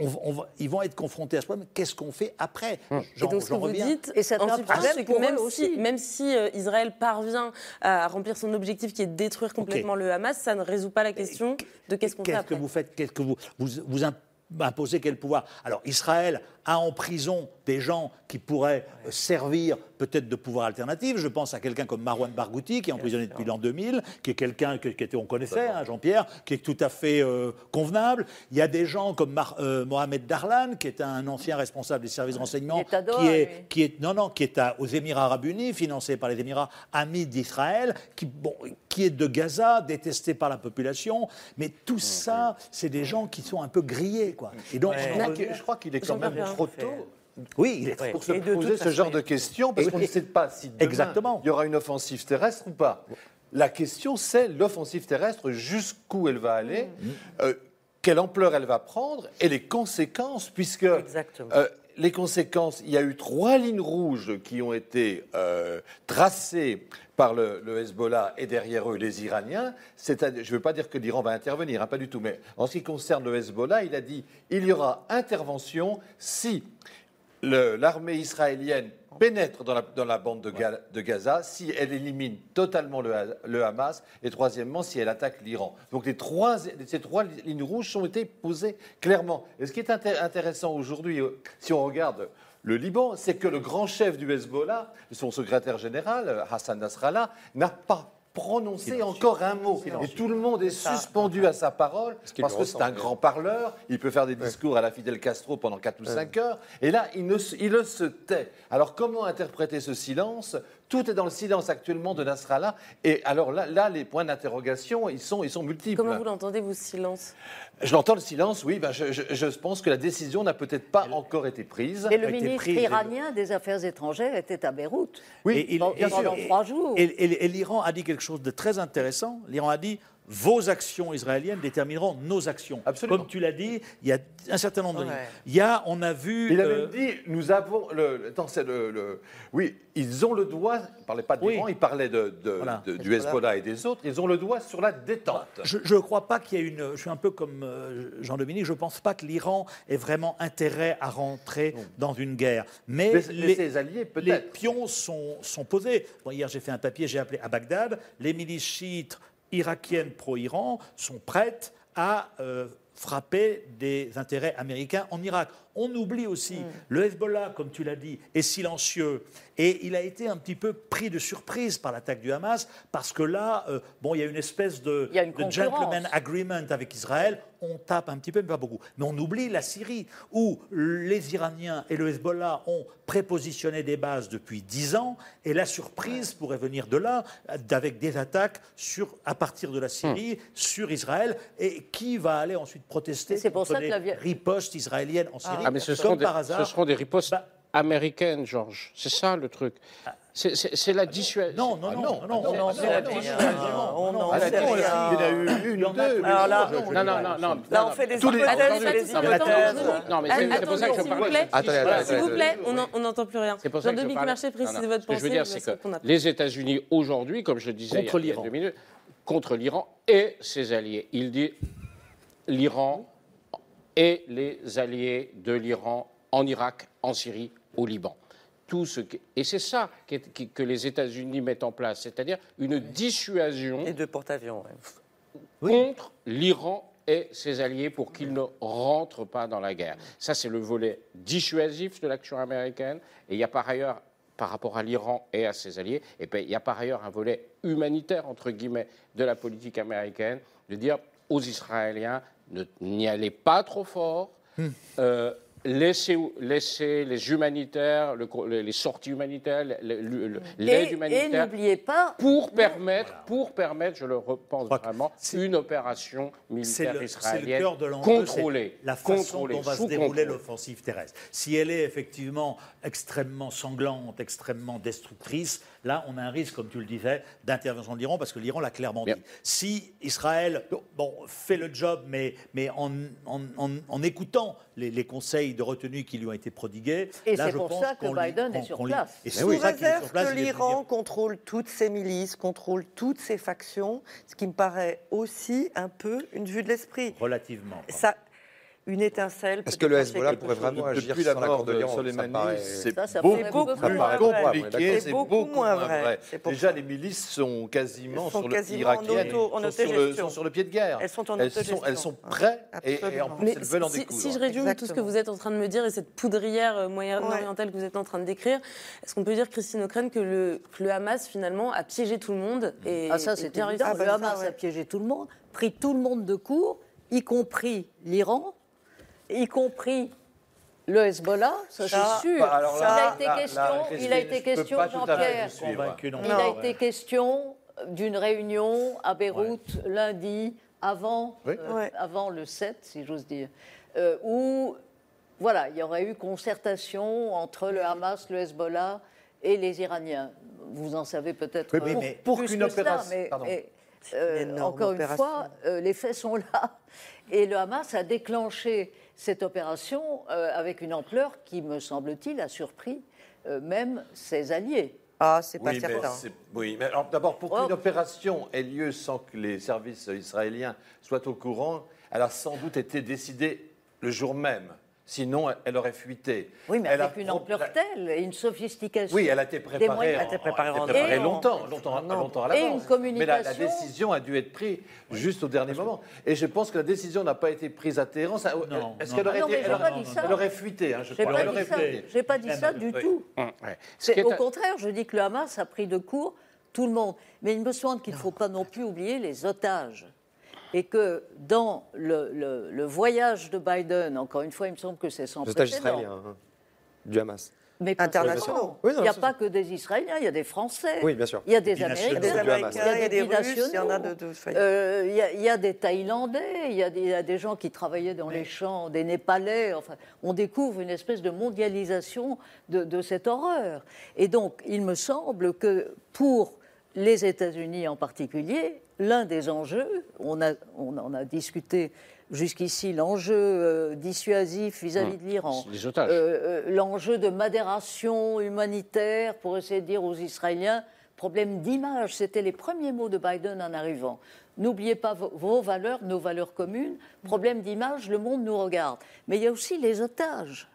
on- on va- ils vont être confrontés à ce problème. Qu'est-ce qu'on fait après? Et J'en- donc, ce que vous reviens. dites, Et c'est en substance, problème c'est que pour même eux si, aussi. même si euh, Israël parvient à remplir son objectif qui est de détruire complètement le Hamas, ça ne résout pas la question de qu'est-ce qu'on fait Qu'est-ce après. que vous faites? Qu'est-ce que vous, vous, vous imp- imposez quel pouvoir? Alors Israël a en prison des gens qui pourraient euh, servir peut-être de pouvoir alternatif. Je pense à quelqu'un comme Marwan Barghouti, qui est emprisonné depuis l'an 2000, qui est quelqu'un que, qui était, on connaissait, hein, Jean-Pierre, qui est tout à fait euh, convenable. Il y a des gens comme Mar- euh, Mohamed Darlan, qui est un ancien responsable des services de renseignement, est à Doha, qui est, lui. qui est non non qui est à- aux Émirats Arabes Unis, financé par les Émirats amis d'Israël, qui bon, qui est de Gaza, détesté par la population, mais tout ça, c'est des gens qui sont un peu grillés quoi. Et donc Je crois qu'il- je crois qu'il est quand même trop tôt. Oui, il est pour se poser ce genre de questions, parce qu'on ne sait pas si demain, Exactement. il y aura une offensive terrestre ou pas. La question, c'est l'offensive terrestre, jusqu'où elle va aller, euh, quelle ampleur elle va prendre, et les conséquences, puisque euh, les conséquences, il y a eu trois lignes rouges qui ont été euh, tracées par le, Hezbollah et derrière eux les Iraniens. Je ne veux pas dire que l'Iran va intervenir, hein, pas du tout, mais en ce qui concerne le Hezbollah, il a dit il y aura intervention si l'armée israélienne pénètre dans la, dans la bande de, Ga- de Gaza, si elle élimine totalement le, le Hamas, et troisièmement, si elle attaque l'Iran. Donc les trois, ces trois lignes rouges ont été posées clairement. Et ce qui est inté- intéressant aujourd'hui, euh, si on regarde le Liban, c'est que le grand chef du Hezbollah, son secrétaire général, Hassan Nasrallah, n'a pas prononcé encore un mot. Et tout le monde est suspendu à sa parole parce que c'est un grand parleur, il peut faire des discours à la Fidel Castro pendant 4 ou 5 heures, et là, il, ne il se tait. Alors, comment interpréter ce silence Tout est dans le silence actuellement de Nasrallah, et alors là, là les points d'interrogation, ils sont, ils sont multiples. Comment vous l'entendez, vous, ce silence? Je l'entends, le silence, oui, ben, je, je- je pense que la décision n'a peut-être pas encore été prise. Et le ministre prise. iranien des Affaires étrangères était à Beyrouth. Et il- Pendant- et- pendant et- trois jours. Et, et- et l'Iran a dit quelque chose de très intéressant. L'Iran a dit vos actions israéliennes détermineront nos actions. Comme tu l'as dit, il y a un certain nombre de Ouais. Il y a, on a vu. Il a euh, même dit, nous avons le, attends, c'est le, le- oui, ils ont le doigt. Il parlait pas de l'Iran, il parlait de, de- Voilà. de- du Hezbollah et des autres. Ils ont le doigt sur la détente. Je ne crois pas qu'il y ait une. Je suis un peu comme euh, Jean-Dominique. Je ne pense pas que l'Iran ait vraiment intérêt à rentrer dans une guerre. Mais, ses alliés, peut-être. Les pions sont, sont posés. Bon, hier, j'ai fait un papier, j'ai appelé à Bagdad. Les milices chiites irakiennes pro-Iran sont prêtes à euh, frapper des intérêts américains en Irak. On oublie aussi, le Hezbollah, comme tu l'as dit, est silencieux. Et il a été un petit peu pris de surprise par l'attaque du Hamas, parce que là, euh, bon, il y a une espèce de, une gentleman agreement avec Israël. On tape un petit peu, mais pas beaucoup. Mais on oublie la Syrie, où les Iraniens et le Hezbollah ont prépositionné des bases depuis dix ans, et la surprise pourrait venir de là, avec des attaques sur, à partir de la Syrie sur Israël. Et qui va aller ensuite protester contre les la ripostes israéliennes en Syrie? Ah, mais ce Comme seront, des, par hasard, ce seront des ripostes Bah- américaines, Georges. C'est ça le truc. C'est- C'est la dissuasion. Non, non, non, non, non, c'est la dissuasion. Ah, il y en a eu une ou deux. là, non, non, non, non. Là, non, on fait des non, mais c'est pour ça que je S'il vous parle. plaît, s'il vous on n'en- on n'entend plus rien. C'est pour ça que je Jean-Dominique parle. Marché, Non, précisez non. votre Ce que je pensée. veux dire, je c'est laisse que répondre après. les États-Unis aujourd'hui, comme je le disais il y a- deux minutes, contre l'Iran et ses alliés. Il dit l'Iran et les alliés de l'Iran en Irak, en Syrie, au Liban. Tout ce qui- Et c'est ça que les États-Unis mettent en place, c'est-à-dire une dissuasion Et deux porte-avions. ouais. contre l'Iran et ses alliés pour qu'ils ne rentrent pas dans la guerre. Ça, c'est le volet dissuasif de l'action américaine. Et il y a par ailleurs, par rapport à l'Iran et à ses alliés, et puis il y a par ailleurs un volet humanitaire, entre guillemets, de la politique américaine, de dire aux Israéliens, n'y allez pas trop fort. Euh, Laissez, laissez les humanitaires, le les sorties humanitaires, le- le- le- l'aide Et- Et humanitaire n'oubliez pas, pour permettre, pour permettre, je le repense vraiment, une opération militaire le, c'est le israélienne cœur de contrôlée, la façon contrôlée, dont va se dérouler l'offensive terrestre. Si elle est effectivement extrêmement sanglante, extrêmement destructrice, là, on a un risque, comme tu le disais, d'intervention de l'Iran, parce que l'Iran l'a clairement dit. Si Israël bon, fait le job, mais, mais en, en- en- en écoutant les, les conseils de retenue qui lui ont été prodigués, Et là, c'est je pour pense ça que lui- Biden est sur lui- place. Et Sous réserve sur place, que l'Iran contrôle toutes ses milices, contrôle toutes ses factions, ce qui me paraît aussi un peu une vue de l'esprit. Relativement. Ça, une étincelle. Parce peut que le Hezbollah pourrait vraiment agir Depuis la sans mort l'accord de de l'Iran. ça Soleimani, paraît- c'est beaucoup, beaucoup plus compliqué, C'est beaucoup beaucoup moins vrai. vrai. Déjà, ça. les milices sont quasiment sont sur le irakiennes, sont sur le, autogestion. sont sur le pied de guerre. Elles sont en elles sont, elles sont prêtes et, et en plus Mais elles veulent en découdre. si je résume tout ce que vous êtes en train de me dire et cette poudrière euh, moyen-orientale que vous êtes en train de décrire, est-ce qu'on peut dire, Christine O'Crane, que le, le Hamas, finalement, a piégé tout le monde et, Ah ça c'est bien évident. réussi le Hamas a piégé tout le monde, pris tout le monde de court, y compris l'Iran, y compris le Hezbollah, ça, Ça, c'est sûr. bah, alors il a été là, question, là, il a été Jean-Pierre, il Non. a été question d'une réunion à Beyrouth lundi avant, Oui. euh, Ouais. avant le 7, si j'ose dire, euh, où voilà, il y aurait eu concertation entre le Hamas, le Hezbollah et les Iraniens. Vous en savez peut-être Oui, mais pour plus qu'une que cela, opération- mais- euh, une encore opération. une fois, euh, les faits sont là. Et le Hamas a déclenché cette opération euh, avec une ampleur qui, me semble-t-il, a surpris euh, même ses alliés. Ah, c'est pas Oui, certain. oui, mais alors, d'abord, pour Oh. qu'une opération ait lieu sans que les services israéliens soient au courant, elle a sans doute été décidée le jour même. Sinon, elle aurait fuité. Oui, mais Elle a avec une pro- ampleur la- telle et une sophistication. Oui, elle a été préparée, moyens. en- Elle a été préparée a en longtemps, longtemps, longtemps à Et l'avance. une communication. Mais la, la décision a dû être prise juste au dernier moment. Et je pense que la décision n'a pas été prise à Téhéran. Ça- Non, Est-ce qu'elle aurait, été- elle pas aurait- dit ça. elle aurait fuité, hein, je crois. pas Elle dit aurait ça. J'ai pas dit ça du tout. Au contraire, je dis que le Hamas a pris de court tout le monde. Mais il me semble qu'il ne faut pas non plus oublier les otages. Et que dans le, le- le voyage de Biden, encore une fois, il me semble que c'est sans otages précédent. israéliens, hein, du Hamas. Mais Internationaux. Oui, il n'y a ça, pas que des Israéliens, il y a des Français. Oui, bien sûr. Il y a des. Américains. Il y a des Du Hamas. Américains, il y a des Russes, il y en a de. binationaux. de- enfin, Euh, Il y, a- il y a des Thaïlandais, il y, a des- il y a des gens qui travaillaient dans les champs, des Népalais. Enfin, on découvre une espèce de mondialisation de, de cette horreur. Et donc, il me semble que pour les États-Unis en particulier, l'un des enjeux, on, a, on en a discuté jusqu'ici, l'enjeu euh, dissuasif vis-à-vis de l'Iran, Les otages. euh, euh, l'enjeu de modération humanitaire pour essayer de dire aux Israéliens, problème d'image, c'était les premiers mots de Biden en arrivant. N'oubliez pas vos valeurs, nos valeurs communes. Problème d'image, le monde nous regarde. Mais il y a aussi les otages.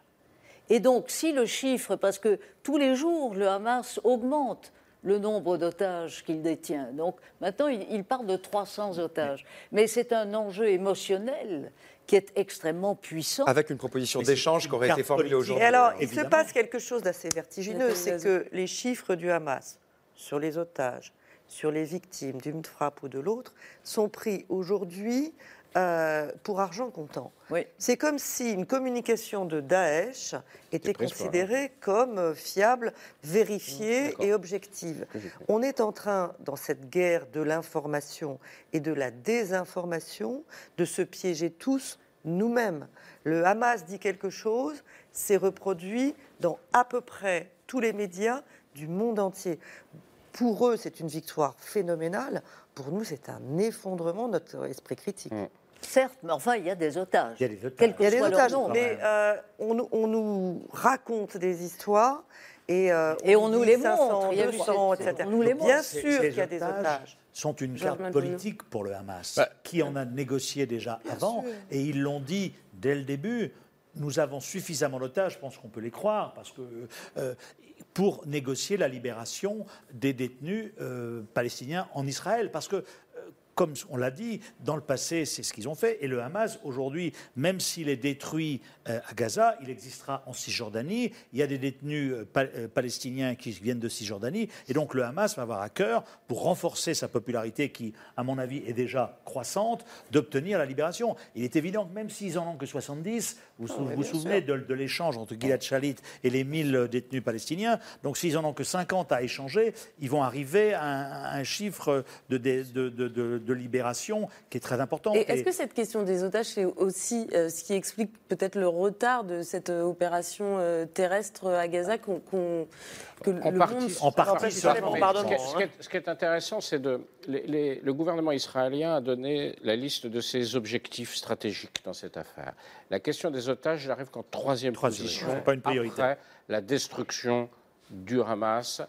Et donc, si le chiffre, parce que tous les jours, le Hamas augmente le nombre d'otages qu'il détient. Donc maintenant, il, il parle de 300 otages. Mais c'est un enjeu émotionnel qui est extrêmement puissant. Avec une proposition d'échange qui aurait été formulée aujourd'hui. Et alors, il se passe quelque chose d'assez vertigineux, c'est que les chiffres du Hamas sur les otages, sur les victimes d'une frappe ou de l'autre, sont pris aujourd'hui euh, pour argent comptant. Oui. C'est comme si une communication de Daesh était considérée comme euh, fiable, vérifiée D'accord. et objective. On est en train, dans cette guerre de l'information et de la désinformation, de se piéger tous nous-mêmes. Le Hamas dit quelque chose, c'est reproduit dans à peu près tous les médias du monde entier. Pour eux, c'est une victoire phénoménale. Pour nous, c'est un effondrement de notre esprit critique. Certes, mais enfin, il y a des otages. Il y a des otages. Quel que Il y a des soit leur otages, nombre. mais euh, on, nous- on nous raconte des histoires et, euh, Et on nous dit les 500, montre, il y a eu 200, cette- etc. on nous les Bien montre. Ces- sûr qu'il y a des otages. sont une carte politique pour le Hamas, Bah, qui en a négocié déjà avant, et ils l'ont dit dès le début. Nous avons suffisamment d'otages, je pense qu'on peut les croire, parce que euh, pour négocier la libération des détenus euh, palestiniens en Israël, parce que euh, comme on l'a dit, dans le passé, c'est ce qu'ils ont fait. Et le Hamas, aujourd'hui, même s'il est détruit euh, à Gaza, il existera en Cisjordanie. Il y a des détenus euh, euh, palestiniens qui viennent de Cisjordanie. Et donc le Hamas va avoir à cœur, pour renforcer sa popularité qui, à mon avis, est déjà croissante, d'obtenir la libération. Il est évident que même s'ils en ont que 70, vous vous, vous souvenez de, de l'échange entre Gilad Shalit et les 1000 détenus palestiniens, donc s'ils en ont que 50 à échanger, ils vont arriver à un, à un chiffre de, dé- de- de- de- libération qui est très importante. Et est-ce que cette question des otages, c'est aussi euh, ce qui explique peut-être le retard de cette euh, opération euh, terrestre à Gaza qu'on, qu'on- que En le partie, monde en partie seulement. bombardement, Ce qui est- ce qui hein. est- ce qui est intéressant, c'est de les- les- le gouvernement israélien a donné la liste de ses objectifs stratégiques dans cette affaire. La question des otages, elle arrive qu'en troisième, Troisième, position, pas une priorité. après la destruction du Hamas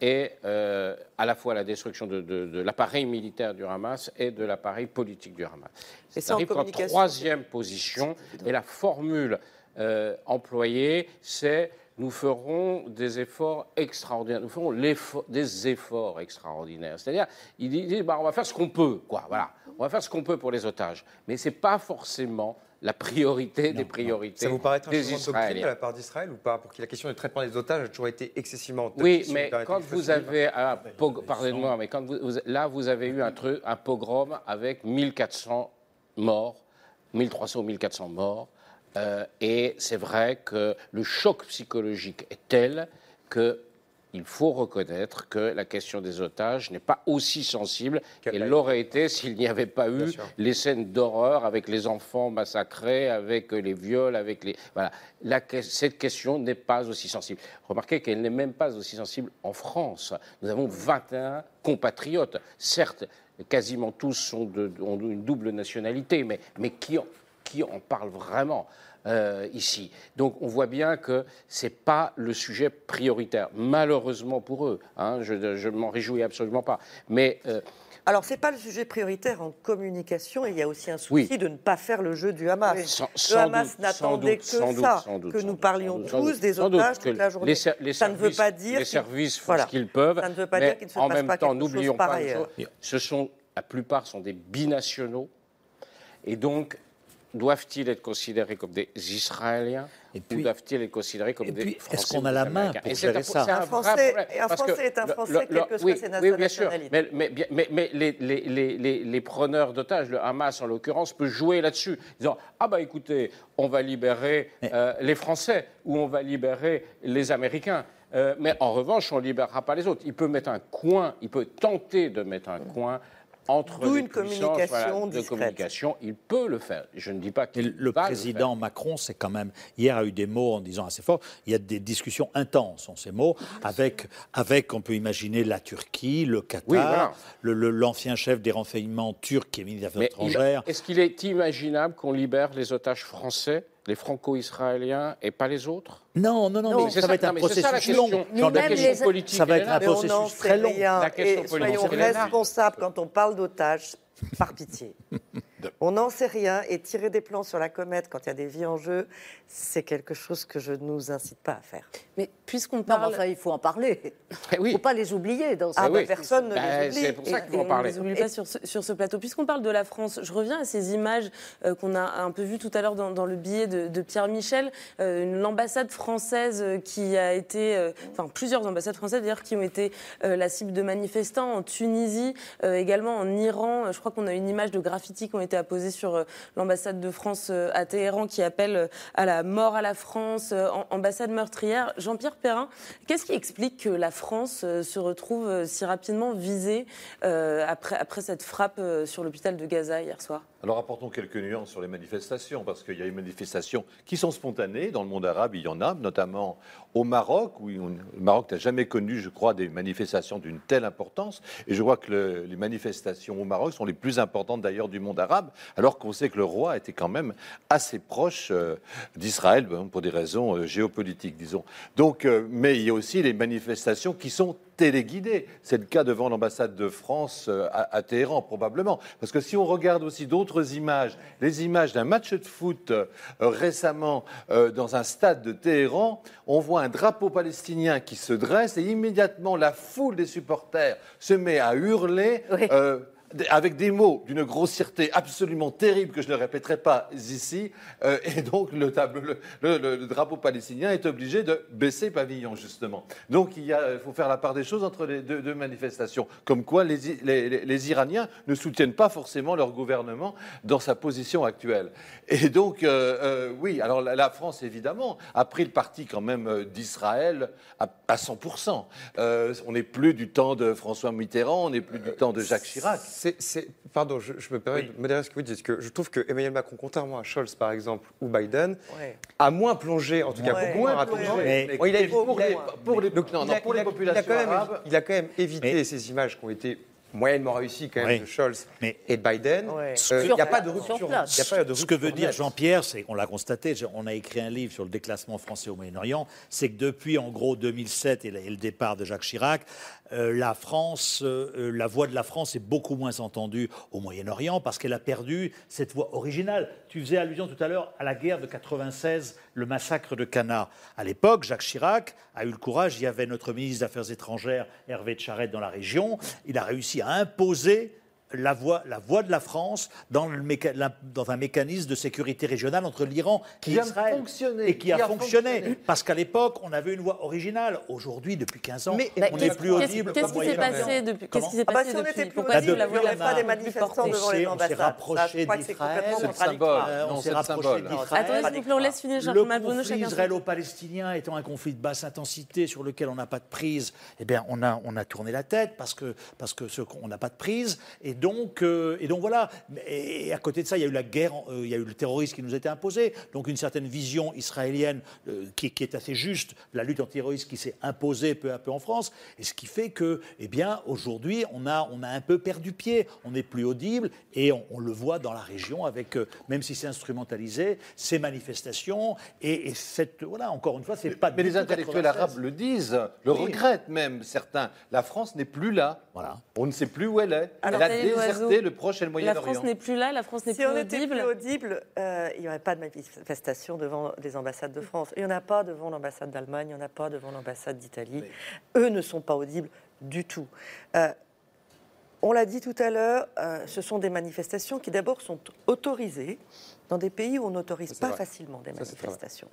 et euh, à la fois la destruction de, de- de l'appareil militaire du Hamas et de l'appareil politique du Hamas. Et Ça en arrive communication, troisième position, et la formule euh, employée, c'est nous ferons des efforts extraordinaires, nous ferons des efforts extraordinaires. C'est-à-dire, il dit, il dit, bah, on va faire ce qu'on peut, quoi, voilà. On va faire ce qu'on peut pour les otages. Mais ce n'est pas forcément la priorité des priorités Ça vous paraît être un des changement de Israéliens. la part d'Israël ou pas Pour que la question du traitement des otages a toujours été excessivement Oui, mais quand vous avez pardonnez-moi, mais quand vous, vous- là vous avez eu un truc, un pogrom avec 1400 morts, 1300 ou 1400 morts, euh, et c'est vrai que le choc psychologique est tel que il faut reconnaître que la question des otages n'est pas aussi sensible qu'elle l'aurait été s'il n'y avait pas eu les scènes d'horreur avec les enfants massacrés, avec les viols, avec les... Voilà. La cette question n'est pas aussi sensible. Remarquez qu'elle n'est même pas aussi sensible en France. Nous avons 21 compatriotes. Certes, quasiment tous sont de- ont une double nationalité, mais, mais qui, en, qui en parle vraiment? Euh, ici Donc on voit bien que ce n'est pas le sujet prioritaire, malheureusement pour eux. hein. je ne m'en réjouis absolument pas. Mais... euh, Alors, ce n'est pas le sujet prioritaire en communication. Il y a aussi un souci Oui. de ne pas faire le jeu du Hamas. Sans- le Hamas n'attendait que sans ça, doute, sans doute, que nous parlions doute, tous des otages toute la journée. Les, les ça ne veut services- pas dire Les services font Voilà. ce qu'ils peuvent. Ça ne veut pas mais dire ne se en passe même pas temps, n'oublions par pas ailleurs. chose, ce sont, la plupart sont des binationaux. Et donc, doivent-ils être considérés comme des Israéliens ou doivent-ils être considérés comme des puis, Français est-ce qu'on a des la main pour Et gérer ça c'est Un Français- et un Français est un Français, quelle que soit oui, ses Oui, bien sûr. nationalités. Mais, mais, bien- mais- mais les, les- les- les- les preneurs d'otages, le Hamas en l'occurrence, peut jouer là-dessus, disant Ah, bah écoutez, on va libérer euh, les Français ou on va libérer les Américains. Euh, mais en revanche, on ne libérera pas les autres. Il peut mettre un coin, il peut tenter de mettre un coin entre D'où les une communication voilà, de communication. Il peut le faire. Je ne dis pas qu'il Le va président Macron, c'est quand même, hier a eu des mots en disant assez fort, il y a des discussions intenses en ces mots, avec, avec on peut imaginer la Turquie, le Qatar, Oui, voilà. le- le- l'ancien chef des renseignements turcs qui est ministre des Affaires étrangères. Est-ce qu'il est imaginable qu'on libère les otages français, les franco-israéliens et pas les autres? Non, non, non, Non, mais c'est ça va être un non, ça, processus question. long. Genre, la même question les- politique, ça va être est un processus très long. La question Et politique, soyons responsables quand on parle d'otages, par pitié. On n'en sait rien et tirer des plans sur la comète quand il y a des vies en jeu, c'est quelque chose que je ne nous incite pas à faire. Mais puisqu'on Non, parle. enfin, il faut en parler. Il oui. ne faut pas les oublier dans Ah, bah, personne ne Bah, les oublie. c'est pour ça qu'il faut en on parler. ne les oublie pas sur ce, sur ce plateau. Puisqu'on parle de la France, je reviens à ces images euh, qu'on a un peu vues tout à l'heure dans, dans le billet de, de Pierre Michel. Euh, une- L'ambassade française euh, qui a été, euh, enfin plusieurs ambassades françaises d'ailleurs, qui ont été euh, la cible de manifestants en Tunisie, euh, également en Iran. Je crois qu'on a une image de graffitis qui ont été apposées sur euh, l'ambassade de France euh, à Téhéran qui appelle euh, à la mort à la France, ambassade meurtrière. Jean-Pierre Perrin, qu'est-ce qui explique que la France se retrouve si rapidement visée après, après cette frappe sur l'hôpital de Gaza hier soir? Alors apportons quelques nuances sur les manifestations, parce qu'il y a des manifestations qui sont spontanées. Dans le monde arabe, il y en a, notamment au Maroc, où le Maroc n'a jamais connu, je crois, des manifestations d'une telle importance. Et je vois que le- les manifestations au Maroc sont les plus importantes d'ailleurs du monde arabe, alors qu'on sait que le roi était quand même assez proche euh, d'Israël, pour des raisons euh, géopolitiques, disons. Donc, euh, mais il y a aussi les manifestations qui sont téléguidées. C'est le cas devant l'ambassade de France euh, à, à Téhéran, probablement. Parce que si on regarde aussi d'autres images, les images d'un match de foot euh, récemment euh, dans un stade de Téhéran, on voit un drapeau palestinien qui se dresse et immédiatement la foule des supporters se met à hurler. euh, avec des mots d'une grossièreté absolument terrible que je ne répéterai pas ici, euh, et donc le, drapeau palestinien est obligé de baisser pavillon, justement. Donc il faut faire la part des choses entre les deux, manifestations. Comme quoi les, Iraniens ne soutiennent pas forcément leur gouvernement dans sa position actuelle. Et donc, euh, euh, oui, alors la, France, évidemment, a pris le parti quand même d'Israël à, à 100%. Euh, on n'est plus du temps de François Mitterrand, on n'est plus du temps de Jacques Chirac. C'est, c'est- pardon, je, je me permets de modérer ce que vous dites, parce que je trouve que Emmanuel Macron, contrairement à Scholz par exemple ou Biden, Ouais. a moins plongé, en tout cas Ouais. beaucoup moins rapidement. plongé. Mais- il a- pour les- pour les- donc, non, il a- non, pour il les a- il a populations. Il a quand même évité ces images qui ont été moyennement réussies quand même Oui. de Scholz et de Biden. Euh, Il n'y a pas de Sur rupture. place. Il y a pas de Ce que veut dire. Jean-Pierre, c'est qu'on l'a constaté, on a écrit un livre sur le déclassement français au Moyen-Orient, c'est que depuis en gros 2007 et le, et le départ de Jacques Chirac, euh, la France, euh, euh, la voix de la France est beaucoup moins entendue au Moyen-Orient parce qu'elle a perdu cette voix originale. Tu faisais allusion tout à l'heure à la guerre de 96, le massacre de Cana. À l'époque, Jacques Chirac a eu le courage, il y avait notre ministre des Affaires étrangères, Hervé de Charette, dans la région, il a réussi à imposer la voix, la voix de la France dans, le méca- la- dans un mécanisme de sécurité régionale entre l'Iran Qui et a Israël. fonctionné, Et qui, a, qui a fonctionné. fonctionné. Parce qu'à l'époque, on avait une voix originale. Aujourd'hui, depuis 15 ans, Mais- Bah, on n'est plus qu'est-ce- audible. Qu'est-ce qui s'est passé depuis Qu'est-ce qui s'est Ah bah, passé si on depuis plus Pourquoi il n'y aurait pas des plus manifestants devant les on s'est ambassades. rapproché d'Israël. le on s'est le rapproché d'Israël. Attendez, s'il vous plaît, on laisse finir Le Jean-Marc Bonneau conflit israélo-palestinien étant un conflit de basse intensité sur lequel on n'a pas de prise, eh bien, on a, on a tourné la tête parce que parce que ce- on n'a pas de prise et donc euh, et donc voilà. Et à côté de ça, il y a eu la guerre, euh, il y a eu le terrorisme qui nous était imposé, donc une certaine vision israélienne euh, qui, qui est assez juste, la lutte antiterroriste qui s'est imposée peu à peu en France, et ce qui fait que, eh bien, aujourd'hui, on a on a un peu perdu pied, on n'est plus audible et on, on le voit dans la région avec, euh, même si c'est instrumentalisé, ces manifestations et, et cette voilà, encore une fois, c'est pas. Mais les intellectuels 96. arabes le disent, le Oui. regrettent même certains. La France n'est plus là. Voilà. On ne sait plus où elle est. Alors, elle a Loiseau, le proche et le La Moyen-Orient. France n'est plus là, la France n'est Si plus on était audible. plus audible, euh, il n'y aurait pas de manifestation devant les ambassades de France. Il n'y en a pas devant l'ambassade d'Allemagne, il n'y en a pas devant l'ambassade d'Italie. Eux ne sont pas audibles du tout. Euh, on l'a dit tout à l'heure, euh, ce sont des manifestations qui d'abord sont autorisées dans des pays où on n'autorise pas vrai. facilement des Ça, manifestations.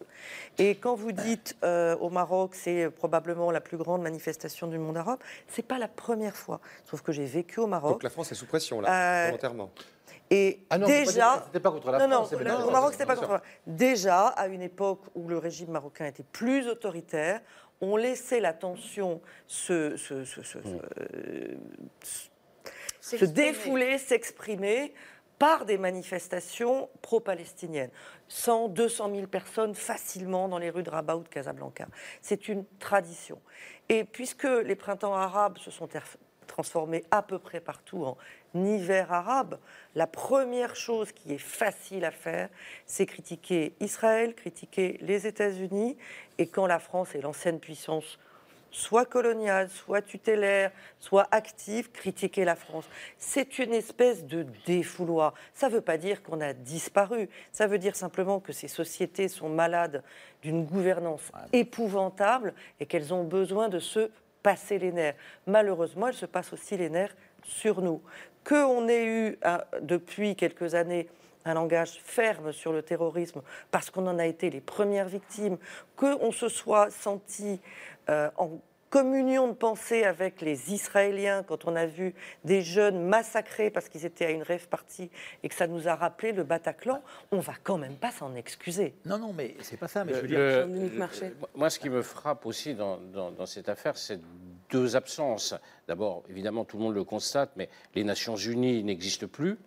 Et quand vous dites euh, au Maroc, c'est probablement la plus grande manifestation du monde arabe, c'est pas la première fois. Sauf que j'ai vécu au Maroc. Donc la France est sous pression là, Euh, volontairement. Et Ah non, déjà, c'était pas contre la non, France, non, le- au Maroc, c'était pas contre. Déjà, à une époque où le régime marocain était plus autoritaire, on laissait la tension se, se, se- se- euh, se- se défouler, s'exprimer par des manifestations pro-palestiniennes. 100, 200 000 personnes facilement dans les rues de Rabat ou de Casablanca. C'est une tradition. Et puisque les printemps arabes se sont transformés à peu près partout en hiver arabe, la première chose qui est facile à faire, c'est critiquer Israël, critiquer les États-Unis. Et quand la France est l'ancienne puissance soit coloniale, soit tutélaire, soit active, critiquer la France. C'est une espèce de défouloir. Ça ne veut pas dire qu'on a disparu. Ça veut dire simplement que ces sociétés sont malades d'une gouvernance épouvantable et qu'elles ont besoin de se passer les nerfs. Malheureusement, elles se passent aussi les nerfs sur nous. Qu'on ait eu un- depuis quelques années un langage ferme sur le terrorisme parce qu'on en a été les premières victimes, qu'on se soit senti euh, en communion de pensée avec les Israéliens quand on a vu des jeunes massacrés parce qu'ils étaient à une rêve partie et que ça nous a rappelé le Bataclan, on va quand même pas s'en excuser. Non, non, mais c'est pas ça. Mais Le- je veux dire, le- Jean-Dominique le- Marchais. Moi, ce qui me frappe aussi dans, dans- dans cette affaire, c'est deux absences. D'abord, évidemment, tout le monde le constate, mais les Nations Unies n'existent plus.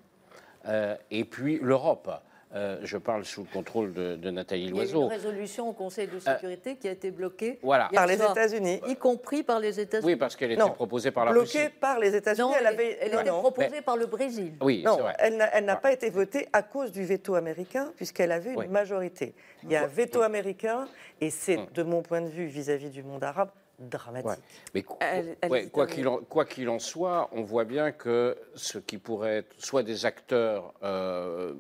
Euh, et puis l'Europe. Euh, je parle sous le contrôle de, de Nathalie Il y a une Loiseau. résolution au Conseil de sécurité qui a été bloquée Voilà. Par les États-Unis. y compris par les États-Unis. Oui, parce qu'elle était Non. proposée par la Bloquée Russie. par les États-Unis, Non, elle avait elle était non. proposée mais- par le Brésil. Oui, Non, c'est vrai. elle n'a elle n'a pas été votée à cause du veto américain, puisqu'elle avait une Oui. majorité. Il y a un veto américain, et c'est, Hum. de mon point de vue, vis-à-vis du monde arabe, dramatique. Ouais. Mais qu- Elle- elle ouais, dit quoi terminer. qu'il en, quoi qu'il en soit, on voit bien que ce qui pourrait être soit des acteurs euh,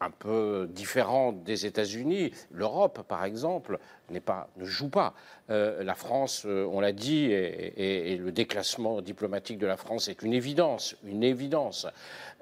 un peu différents des États-Unis, l'Europe par exemple, pas, ne joue pas. Euh, la France, euh, on l'a dit, et, le déclassement diplomatique de la France est une évidence, une évidence.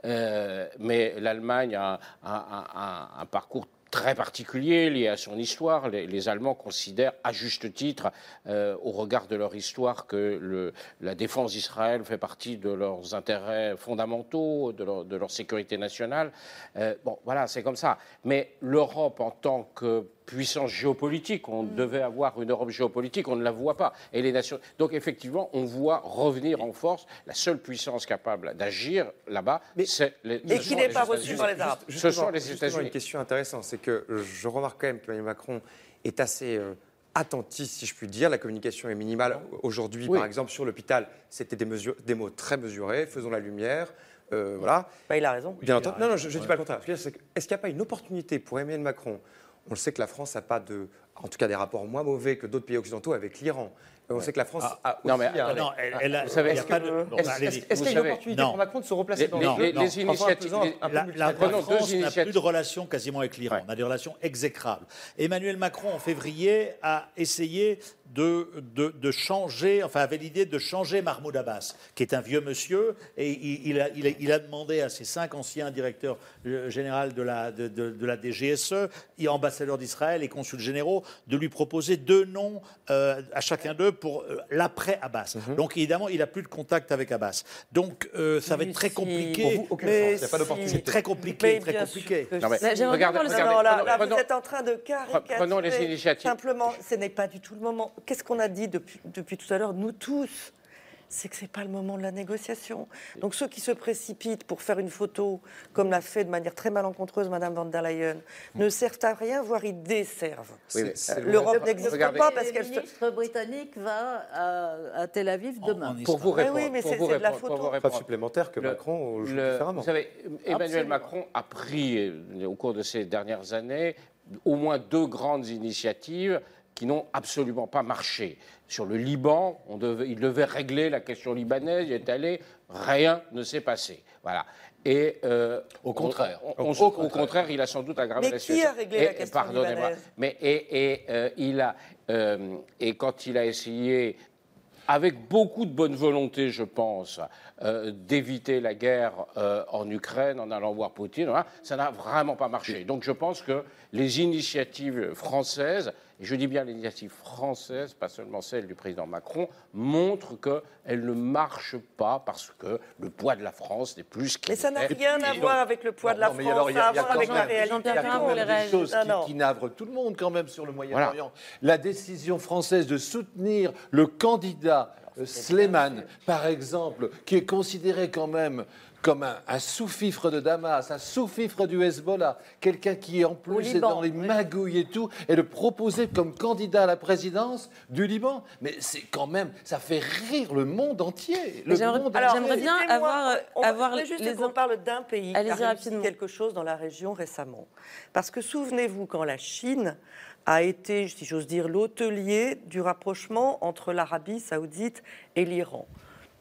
Euh, mais l'Allemagne a un parcours très particulier lié à son histoire. Les, Allemands considèrent, à juste titre, euh, au regard de leur histoire, que la défense d'Israël fait partie de leurs intérêts fondamentaux, de leur, de leur sécurité nationale. Euh, bon, voilà, c'est comme ça. Mais l'Europe, en tant que puissance géopolitique. On devait avoir une Europe géopolitique, on ne la voit pas. Et les nations. Donc effectivement, on voit revenir en force la seule puissance capable d'agir là-bas, c'est les. Et ce qui sont n'est les pas reçu États-Unis. par les Arabes. Ce sont les Justement, États-Unis. une question intéressante, c'est que je remarque quand même qu'Emmanuel Macron est assez euh, attentif, si je puis dire. La communication est minimale. Aujourd'hui, Oui. par exemple, sur l'hôpital, c'était des, mesures- des mots très mesurés. Faisons la lumière. euh, voilà. Bah, il a raison. Bien entendu. Non, non, je ne dis pas le contraire. Est-ce qu'il n'y a pas une opportunité pour Emmanuel Macron On le sait que la France n'a pas de, en tout cas des rapports moins mauvais que d'autres pays occidentaux avec l'Iran. On Ouais. sait que la France Ah, a aussi non, mais un- attendez. Non, elle- elle a- Vous savez, y a est-ce pas que- de- bon, est-ce- allez-y. est-ce- est-ce qu'il y a une opportunité Non. pour Macron de se replacer Les- dans les- le- les- les faisant initiatives- La, la- la multilatéral France n'a plus de relations quasiment avec l'Iran. On a des relations exécrables. Emmanuel Macron, en février, a essayé de, de, de changer, enfin avait l'idée de changer Mahmoud Abbas, qui est un vieux monsieur, et il, il a, il a- il a demandé à ses cinq anciens directeurs euh, généraux de la, de, de- de la DGSE, et ambassadeurs d'Israël et consuls généraux, de lui proposer deux noms euh, à chacun d'eux pour euh, l'après Abbas. Mhm. Donc évidemment, il n'a plus de contact avec Abbas. Donc euh, ça va être très compliqué. Pour vous, Mais sens, il n'y a pas d'opportunité. C'est très compliqué, Mais très bien compliqué. vous êtes en train de caricaturer. prenons les initiatives. Simplement, ce n'est pas du tout le moment. Qu'est-ce qu'on a dit depuis, depuis tout à l'heure, nous tous c'est que ce n'est pas le moment de la négociation. Donc ceux qui se précipitent pour faire une photo, comme l'a fait de manière très malencontreuse Mme van der Leyen, ne servent à rien, voire ils desservent. Oui, mais Euh, L'Europe Le- n'existe pas parce le qu'elle se... ministre britannique va à, à Tel Aviv demain. Pour vous Mais répondre, oui, mais pour c'est- vous c'est de la répondre, pour photo. vous répondre. supplémentaire que Le- Macron joue le- différemment. Vous savez, Emmanuel Absolument. Macron a pris, euh, au cours de ces dernières années, au moins deux grandes initiatives qui n'ont absolument pas marché. Sur le Liban, on devait- il devait régler la question libanaise, il est allé, rien ne s'est passé. Voilà. Et euh, Au on- contraire. on- Au on- contraire. au contraire, il a sans doute aggravé Mais la qui situation. a réglé Et- la question Pardonnez-moi. libanaise? Mais et, et, euh, il a euh, et quand il a essayé avec beaucoup de bonne volonté, je pense, euh, d'éviter la guerre euh, en Ukraine en allant voir Poutine, voilà, ça n'a vraiment pas marché. Donc je pense que les initiatives françaises, et je dis bien les initiatives françaises, pas seulement celles du président Macron, montrent qu'elles ne marchent pas parce que le poids de la France n'est plus ce qu'il Mais ça n'a rien à voir avec le poids de la France, alors, il y a- ça a à voir quand avec la même- réalité. Il y a quand même des choses qui, qui navrent tout le monde quand même sur le Moyen-Orient. La décision française de soutenir le candidat euh, Sleiman, par exemple, qui est considéré quand même comme un, un sous-fifre de Damas, un sous-fifre du Hezbollah, quelqu'un qui en plus est dans les magouilles et tout, et le proposer comme candidat à la présidence du Liban. Mais c'est quand même, ça fait rire le monde entier. Le J'aimerais- monde alors, j'aimerais bien avoir- on, avoir juste les qu'on parle d'un pays qui Allez-y a réussi quelque chose dans la région récemment. Parce que souvenez-vous quand la Chine a été, si j'ose dire, l'hôtelier du rapprochement entre l'Arabie saoudite et l'Iran.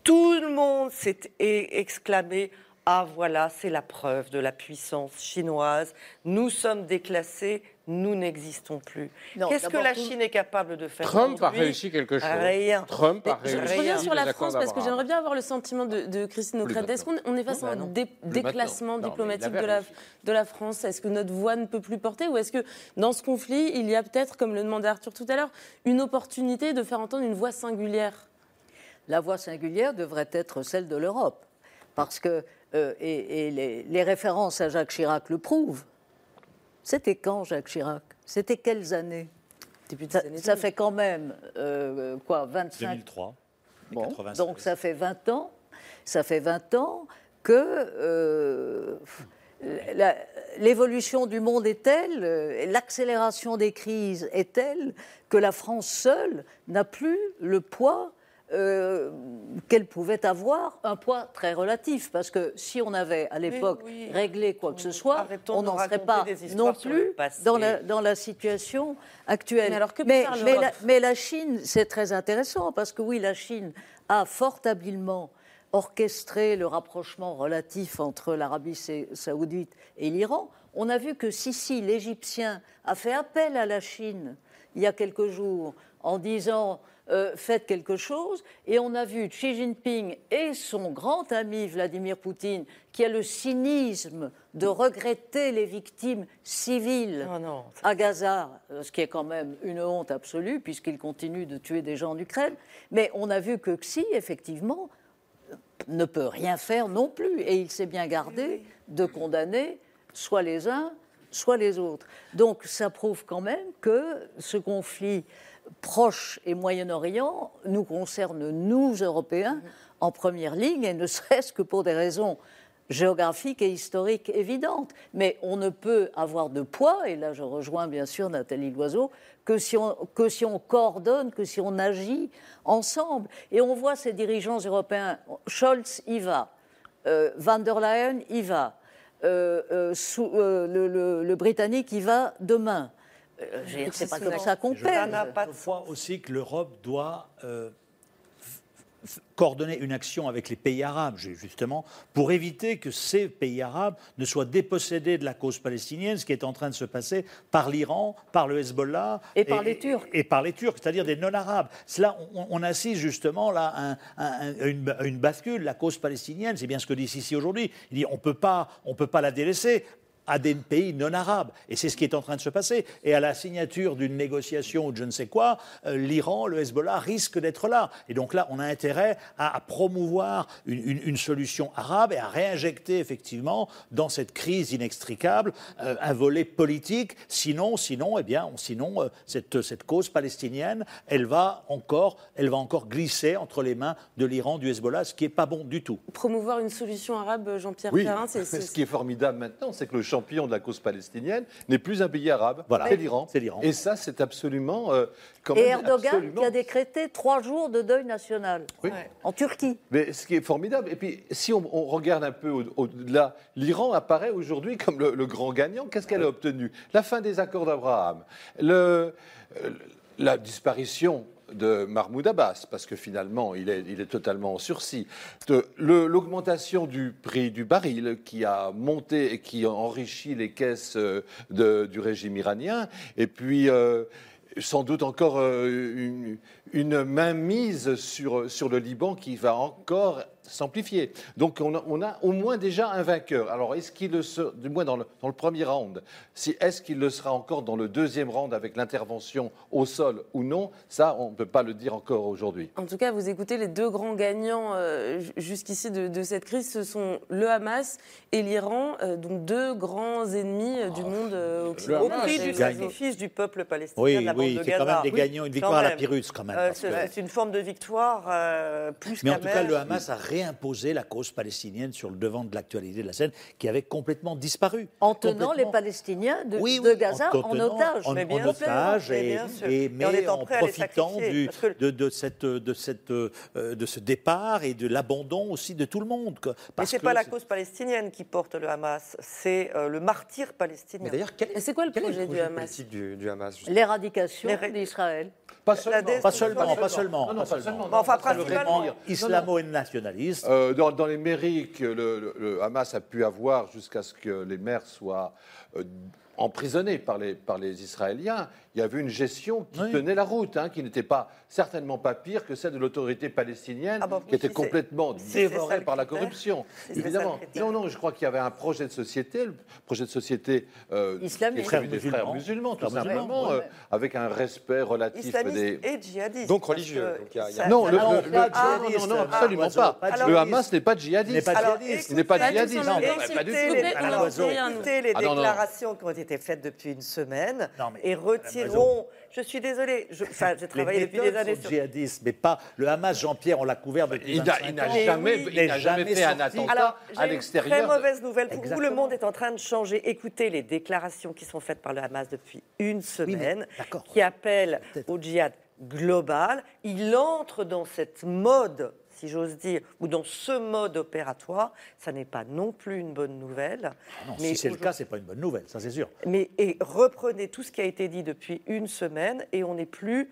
Tout le monde s'est é- exclamé Ah voilà, c'est la preuve de la puissance chinoise. Nous sommes déclassés, nous n'existons plus. Qu'est-ce que la tout- Chine est capable de faire Trump a réussi quelque chose. Rien. Trump a Je, reviens sur la France parce que j'aimerais bien avoir le sentiment de, de Christine Ockrent. Est-ce qu'on on est face à un déclassement diplomatique la, de la France? Est-ce que notre voix ne peut plus porter Ou est-ce que dans ce conflit, il y a peut-être, comme le demandait Arthur tout à l'heure, une opportunité de faire entendre une voix singulière? La voix singulière devrait être celle de l'Europe. Parce que, euh, et, et les, les références à Jacques Chirac le prouvent. C'était quand Jacques Chirac? C'était quelles années? Ça, années ça 2000. fait quand même, euh, quoi, 25 2003. et Bon, 96. donc ça fait 20 ans, ça fait 20 ans que euh, l'évolution du monde est telle, l'accélération des crises est telle que la France seule n'a plus le poids euh, qu'elle pouvait avoir, un poids très relatif, parce que si on avait à l'époque oui. réglé quoi que ce soit, on n'en serait pas non plus dans la, dans la situation actuelle. Mais alors que peut mais, faire mais l'Europe la, mais la Chine, c'est très intéressant parce que oui, la Chine a fort habilement orchestré le rapprochement relatif entre l'Arabie sa- saoudite et l'Iran. On a vu que Sisi, l'Égyptien, a fait appel à la Chine il y a quelques jours en disant euh, faites quelque chose. Et on a vu Xi Jinping et son grand ami Vladimir Poutine, qui a le cynisme de regretter les victimes civiles non, à Gaza, euh, ce qui est quand même une honte absolue, puisqu'il continue de tuer des gens en Ukraine. Mais on a vu que Xi, effectivement, ne peut rien faire non plus. Et il s'est bien gardé de condamner soit les uns, soit les autres. Donc ça prouve quand même que ce conflit proche et Moyen-Orient nous concerne, nous, Européens, en première ligne, et ne serait-ce que pour des raisons géographiques et historiques évidentes. Mais on ne peut avoir de poids, et là je rejoins bien sûr Nathalie Loiseau, que si on, que si on coordonne, que si on agit ensemble. Et on voit ces dirigeants européens, Scholz y va, euh, Van der Leyen y va, euh, euh, sous- le- le Britannique y va demain. Euh, C'est pas comme ça qu'on Je pèse. je crois aussi que l'Europe doit euh, coordonner une action avec les pays arabes, ju- justement, pour éviter que ces pays arabes ne soient dépossédés de la cause palestinienne, ce qui est en train de se passer par l'Iran, par le Hezbollah. Et par les Turcs. Et par les Turcs, c'est-à-dire des non-arabes. Cela, on, on assiste justement là à, un- à un- à une, à une bascule. La cause palestinienne, c'est bien ce que dit Sissi aujourd'hui. Il dit on on peut pas la délaisser à des pays non arabes. Et c'est ce qui est en train de se passer. Et à la signature d'une négociation ou de je ne sais quoi, euh, l'Iran, le Hezbollah risquent d'être là. Et donc là, on a intérêt à, à promouvoir une, une- une solution arabe et à réinjecter effectivement dans cette crise inextricable euh, un volet politique. Sinon, sinon, eh bien, on- sinon euh, cette, cette cause palestinienne, elle va encore, elle va encore glisser entre les mains de l'Iran, du Hezbollah, ce qui est pas bon du tout. Promouvoir une solution arabe, Jean-Pierre Oui, Perrin, c'est- c'est ce qui est formidable maintenant, c'est que le champion de la cause palestinienne n'est plus un pays arabe, Voilà. c'est l'Iran. C'est l'Iran. Et ça, c'est absolument... euh, quand Et même Erdogan absolument qui a décrété trois jours de deuil national en Turquie. Mais ce qui est formidable, et puis si on, on regarde un peu au- au-delà, l'Iran apparaît aujourd'hui comme le, le grand gagnant. Qu'est-ce qu'elle a obtenu? La fin des accords d'Abraham, le- euh, la disparition de Mahmoud Abbas, parce que finalement, il est, il est totalement en sursis. L'augmentation du prix du baril qui a monté et qui a enrichi les caisses euh, du régime iranien, et puis euh, sans doute encore euh, une, une mainmise sur, sur le Liban qui va encore s'amplifier. Donc on a, on a au moins déjà un vainqueur. Alors est-ce qu'il le sera, du moins dans le, dans le premier round, si, est-ce qu'il le sera encore dans le deuxième round avec l'intervention au sol ou non Ça, on ne peut pas le dire encore aujourd'hui. En tout cas, vous écoutez les deux grands gagnants euh, ju- jusqu'ici de, de cette crise, ce sont le Hamas et l'Iran, euh, donc deux grands ennemis euh, du monde euh, Au occidental. prix du sacrifice du peuple palestinien Oui, de la bande oui, de c'est quand même des Oui, gagnants, une victoire à la. Pyrrhus, quand même, Euh, c'est que- c'est une forme de victoire euh, plus Mais en tout cas, le Hamas a réimposé la cause palestinienne sur le devant de l'actualité de la scène, qui avait complètement disparu. En tenant Complètement. les Palestiniens de, Oui, de oui, Gaza en, otage. En, en otage mais et, bien sûr. et- Et mais en en profitant sacrifier, du- parce que- de, de cette, de, cette, euh, de ce départ et de l'abandon aussi de tout le monde. Mais c'est que pas la cause palestinienne qui porte le Hamas, c'est euh, le martyr palestinien. Mais d'ailleurs, quel, Et c'est quoi le projet le du projet Hamas du, du Hamas L'éradication d'Israël. Pas seulement. Pas seulement, pas seulement. Non, pas seulement. Bon, enfin, principalement. Islamo-nationaliste. Euh, dans, dans les mairies que le, le- le Hamas a pu avoir jusqu'à ce que les maires soient euh, emprisonnés par les, par les Israéliens, il y avait une gestion qui Oui. tenait la route, hein, qui n'était pas certainement pas pire que celle de l'autorité palestinienne, Ah bah, qui était complètement dévorée le par la corruption. le Évidemment. Non, non, je crois qu'il y avait un projet de société, le projet de société euh, des Frères frères musulmans, tout musulmans, simplement, ouais. euh, avec un respect relatif Islamiste des, et djihadiste. Donc religieux, que donc il y a- il y a- ça- non, le, le- non, le- pas ah, non, non, absolument pas. pas le. Hamas n'est pas djihadiste. N'est pas Alors, djihadiste. Il n'est pas djihadiste. Non, pas du tout. les, alors, Ah, déclarations qui ont été faites depuis une semaine Non, mais- retirons. Je suis enfin, j'ai travaillé depuis des années sur. djihadistes, mais pas le Hamas. Jean-Pierre, on l'a couvert depuis Il n'a 25 il n'a ans. Mais jamais, oui. il n'a n'est jamais fait un sorti. attentat Alors, à j'ai une très l'extérieur. mauvaise nouvelle pour vous. Le monde est en train de changer. Écoutez les déclarations qui sont faites par le Hamas depuis une semaine, d'accord. qui appellent au djihad global. Il entre dans cette mode, si j'ose dire, ou dans ce mode opératoire. Ça n'est pas non plus une bonne nouvelle. Ah Non, Mais si c'est le cas, c'est pas une bonne nouvelle, ça c'est sûr. mais et reprenez tout ce qui a été dit depuis une semaine et on n'est plus,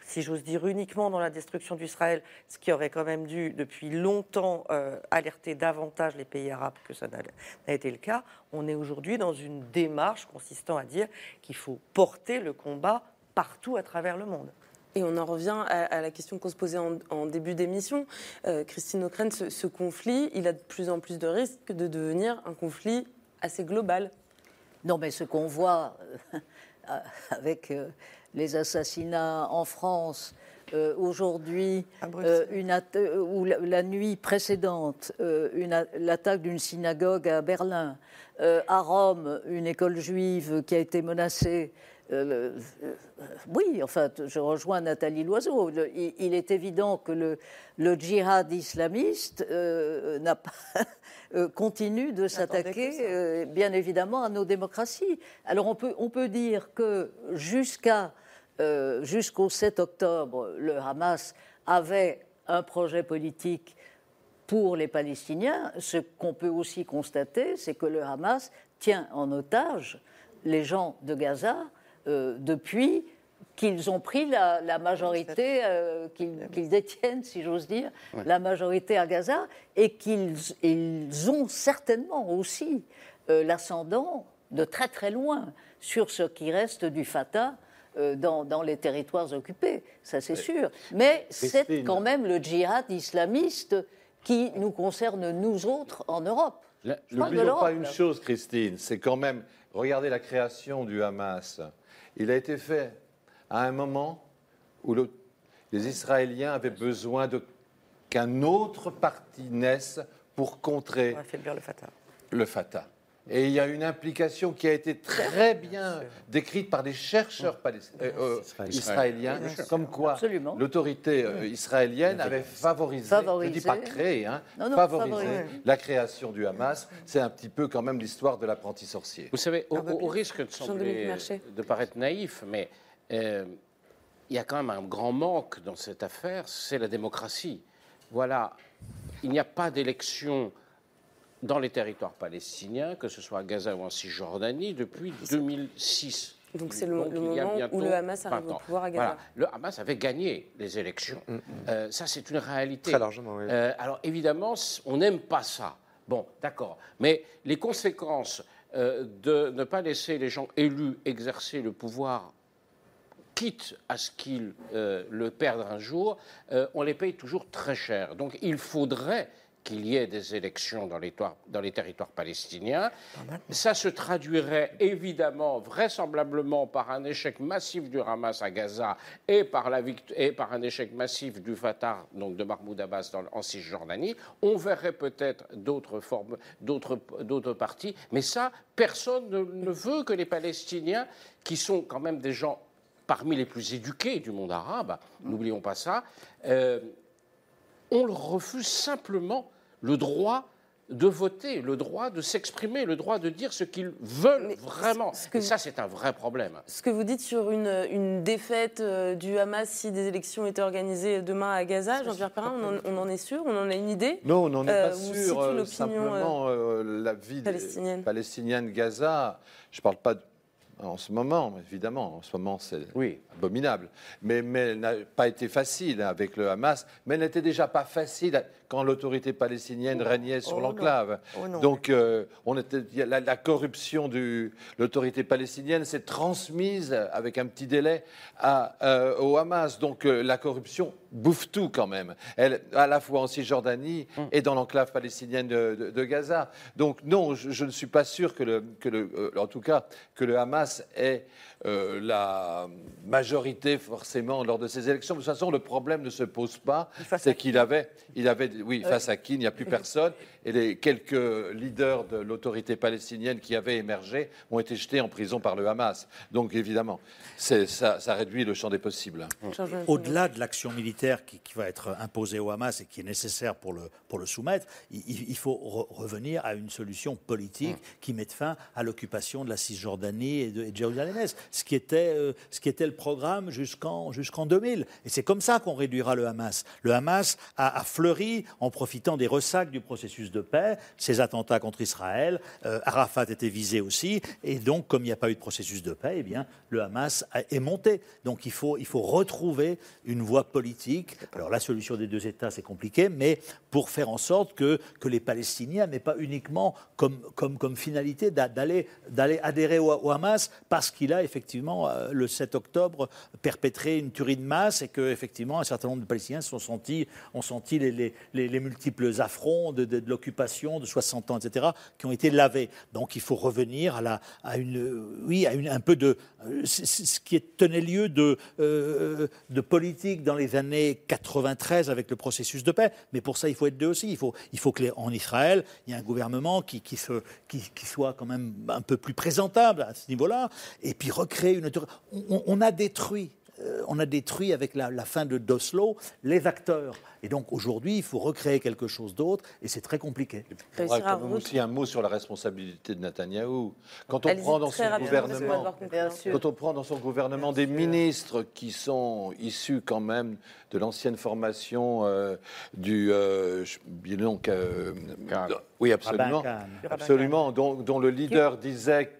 si j'ose dire, uniquement dans la destruction d'Israël, ce qui aurait quand même dû depuis longtemps euh, alerter davantage les pays arabes que ça n'a été le cas. On est aujourd'hui dans une démarche consistant à dire qu'il faut porter le combat partout à travers le monde. Et on en revient à, à la question qu'on se posait en, en début d'émission. Euh, Christine Ockrent, ce, ce conflit, il a de plus en plus de risques de devenir un conflit assez global. Non, mais ce qu'on voit euh, avec euh, les assassinats en France, euh, aujourd'hui, euh, euh, ou la, la nuit précédente, euh, l'attaque d'une synagogue à Berlin, euh, à Rome, une école juive qui a été menacée. Euh, euh, oui, enfin, je rejoins Nathalie Loiseau. Le- il, il est évident que le, le djihad islamiste euh, n'a pas- euh, continue de s'attaquer, bien évidemment, à nos démocraties. Alors on peut, on peut dire que jusqu'à jusqu'au 7 octobre, le Hamas avait un projet politique pour les Palestiniens. Ce qu'on peut aussi constater, c'est que le Hamas tient en otage les gens de Gaza depuis qu'ils ont pris la, la majorité, euh, qu'ils qu'ils détiennent, si j'ose dire, Ouais. la majorité à Gaza, et qu'ils ils ont certainement aussi euh, l'ascendant de très très loin sur ce qui reste du Fatah euh, dans, dans les territoires occupés, ça c'est sûr. Mais c'est quand même le djihad islamiste qui nous concerne, nous autres, en Europe. N'oublions pas une là. chose, Christine, c'est quand même, regardez la création du Hamas. Il a été fait à un moment où le- les Israéliens avaient besoin qu'un autre parti naisse pour contrer affaiblir le Fatah. le Fatah. Et il y a une implication qui a été très bien décrite par des chercheurs euh, euh, israéliens, comme quoi l'autorité euh, israélienne avait favorisé, Favorisé. je ne dis pas créé, hein, Non, non, favorisé favorisé. la création du Hamas. C'est un petit peu quand même l'histoire de l'apprenti sorcier. Vous savez, au, au- au bien. risque de sembler paraître naïf, mais euh, il y a quand même un grand manque dans cette affaire, c'est la démocratie. Voilà, il n'y a pas d'élection dans les territoires palestiniens, que ce soit à Gaza ou en Cisjordanie, depuis 2006. Donc c'est le- moment où le Hamas arrive 20 au pouvoir à Gaza. Voilà. Le Hamas avait gagné les élections. Euh, ça, c'est une réalité. Très largement, oui. Euh, alors évidemment, on n'aime pas ça. Bon, d'accord. Mais les conséquences euh, de ne pas laisser les gens élus exercer le pouvoir, quitte à ce qu'ils le perdent un jour, on les paye toujours très cher. Donc il faudrait qu'il y ait des élections dans les, toires- dans les territoires palestiniens. Ça se traduirait évidemment, vraisemblablement, par un échec massif du Hamas à Gaza et par, la vict- et par un échec massif du Fatah, donc de Mahmoud Abbas dans- en Cisjordanie. On verrait peut-être d'autres formes, d'autres partis, mais ça, personne ne, ne veut que les Palestiniens, qui sont quand même des gens parmi les plus éduqués du monde arabe, n'oublions pas ça, euh, on leur refuse simplement le droit de voter, le droit de s'exprimer, le droit de dire ce qu'ils veulent vraiment. Et ça, c'est un vrai problème. Ce que vous dites sur une, une défaite euh, du Hamas si des élections étaient organisées demain à Gaza, Jean-Pierre Perrin, on en, on en est sûr On en a une idée? Non, on n'en est Euh, pas sûr. euh, l'opinion, simplement, euh, la vie palestinienne? palestinienne Gaza, je ne parle pas de- en ce moment, évidemment, en ce moment c'est abominable, mais, mais elle n'a pas été facile avec le Hamas, mais elle n'était déjà pas facile quand l'autorité palestinienne régnait sur Oh l'enclave. Oh. Donc euh, on était, la, la corruption de l'autorité palestinienne s'est transmise avec un petit délai à, euh, au Hamas. Donc euh, la corruption bouffe tout quand même, elle, à la fois en Cisjordanie et dans l'enclave palestinienne de, de- de Gaza. Donc non, je, je ne suis pas sûr que le, que le en tout cas que le Hamas ait la majorité forcément lors de ces élections. De toute façon, le problème ne se pose pas. C'est qu'il avait, il avait, oui, face à qui il n'y a plus personne. Et les quelques leaders de l'autorité palestinienne qui avaient émergé ont été jetés en prison par le Hamas. Donc évidemment, ça, ça réduit le champ des possibles. Au-delà de l'action militaire qui, qui va être imposée au Hamas et qui est nécessaire pour le, pour le soumettre, il, faut re- revenir à une solution politique qui mette fin à l'occupation de la Cisjordanie et de, et de Jérusalem-Est, ce, qui était, euh, ce qui était le programme jusqu'en jusqu'en 2000. Et c'est comme ça qu'on réduira le Hamas. Le Hamas a, a fleuri en profitant des ressacs du processus de paix, ces attentats contre Israël. euh, Arafat était visé aussi. Et donc, comme il n'y a pas eu de processus de paix, eh bien, le Hamas est monté. Donc, il faut, il faut retrouver une voie politique. Alors, la solution des deux États, c'est compliqué, mais pour faire en sorte que, que les Palestiniens n'aient pas uniquement comme, comme, comme finalité d'a- d'aller adhérer au, Hamas parce qu'il a effectivement, euh, le 7 octobre, perpétré une tuerie de masse et que, effectivement, un certain nombre de Palestiniens sont sentis, ont senti les- les multiples affronts de, de- de l'occupation de 60 ans, etc., qui ont été lavés. Donc il faut revenir à, la, à une, oui, à une, un peu de ce qui tenait lieu de, de politique dans les années 93 avec le processus de paix. Mais pour ça, il faut être deux aussi. Il faut, il faut Israël, il y ait un gouvernement qui, qui, se, qui, qui, soit quand même un peu plus présentable à ce niveau-là, et puis recréer une. On a détruit euh, on a détruit avec la, fin de d'Oslo les acteurs. Et donc aujourd'hui, il faut recréer quelque chose d'autre, et c'est très compliqué. Il faudra quand même aussi un mot sur la responsabilité de Netanyahou. Quand on prend dans son gouvernement, quand on prend dans son gouvernement des ministres qui sont issus quand même de l'ancienne formation euh, du, euh, donc, oui absolument, absolument, dont, dont le leader disait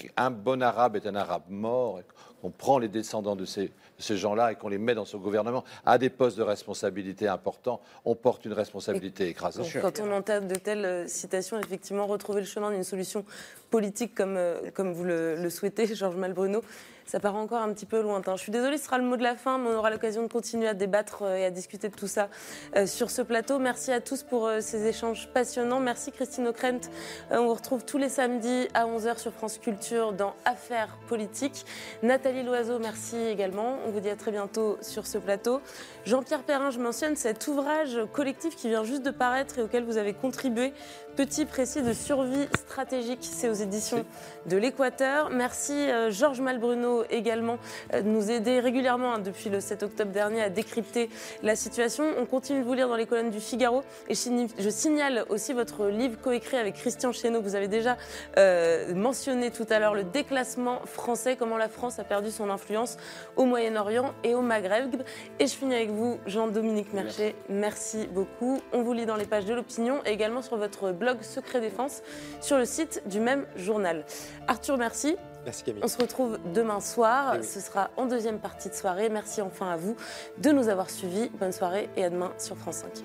qu'un bon arabe est un arabe mort on prend les descendants de ces, gens-là et qu'on les met dans ce gouvernement à des postes de responsabilité importants, on porte une responsabilité écrasante. Quand on entend de telles euh, citations, effectivement, retrouver le chemin d'une solution politique comme, euh, comme vous le, le souhaitez, Georges Malbruno, ça paraît encore un petit peu lointain. Je suis désolée, ce sera le mot de la fin, mais on aura l'occasion de continuer à débattre euh, et à discuter de tout ça euh, sur ce plateau. Merci à tous pour euh, ces échanges passionnants. Merci Christine Ockrent. on vous retrouve tous les samedis à 11h sur France Culture dans Affaires politiques. Nathalie Loiseau, merci également. On vous dit à très bientôt sur ce plateau. Jean-Pierre Perrin, je mentionne cet ouvrage collectif qui vient juste de paraître et auquel vous avez contribué. Petit précis de survie stratégique, c'est aux éditions de l'Équateur. Merci Georges Malbruno également euh, nous aider régulièrement hein, depuis le 7 octobre dernier à décrypter la situation. On continue de vous lire dans les colonnes du Figaro et je signale aussi votre livre coécrit avec Christian Chesneau. Vous avez déjà euh, mentionné tout à l'heure le déclassement français, comment la France a perdu son influence au Moyen-Orient et au Maghreb. Et je finis avec vous, Jean-Dominique Mercher. Merci beaucoup. On vous lit dans les pages de l'opinion et également sur votre blog Secret Défense sur le site du même journal. Arthur, merci. Merci Camille. On se retrouve demain soir. Ce sera en deuxième partie de soirée. Merci enfin à vous de nous avoir suivis. Bonne soirée et à demain sur France 5.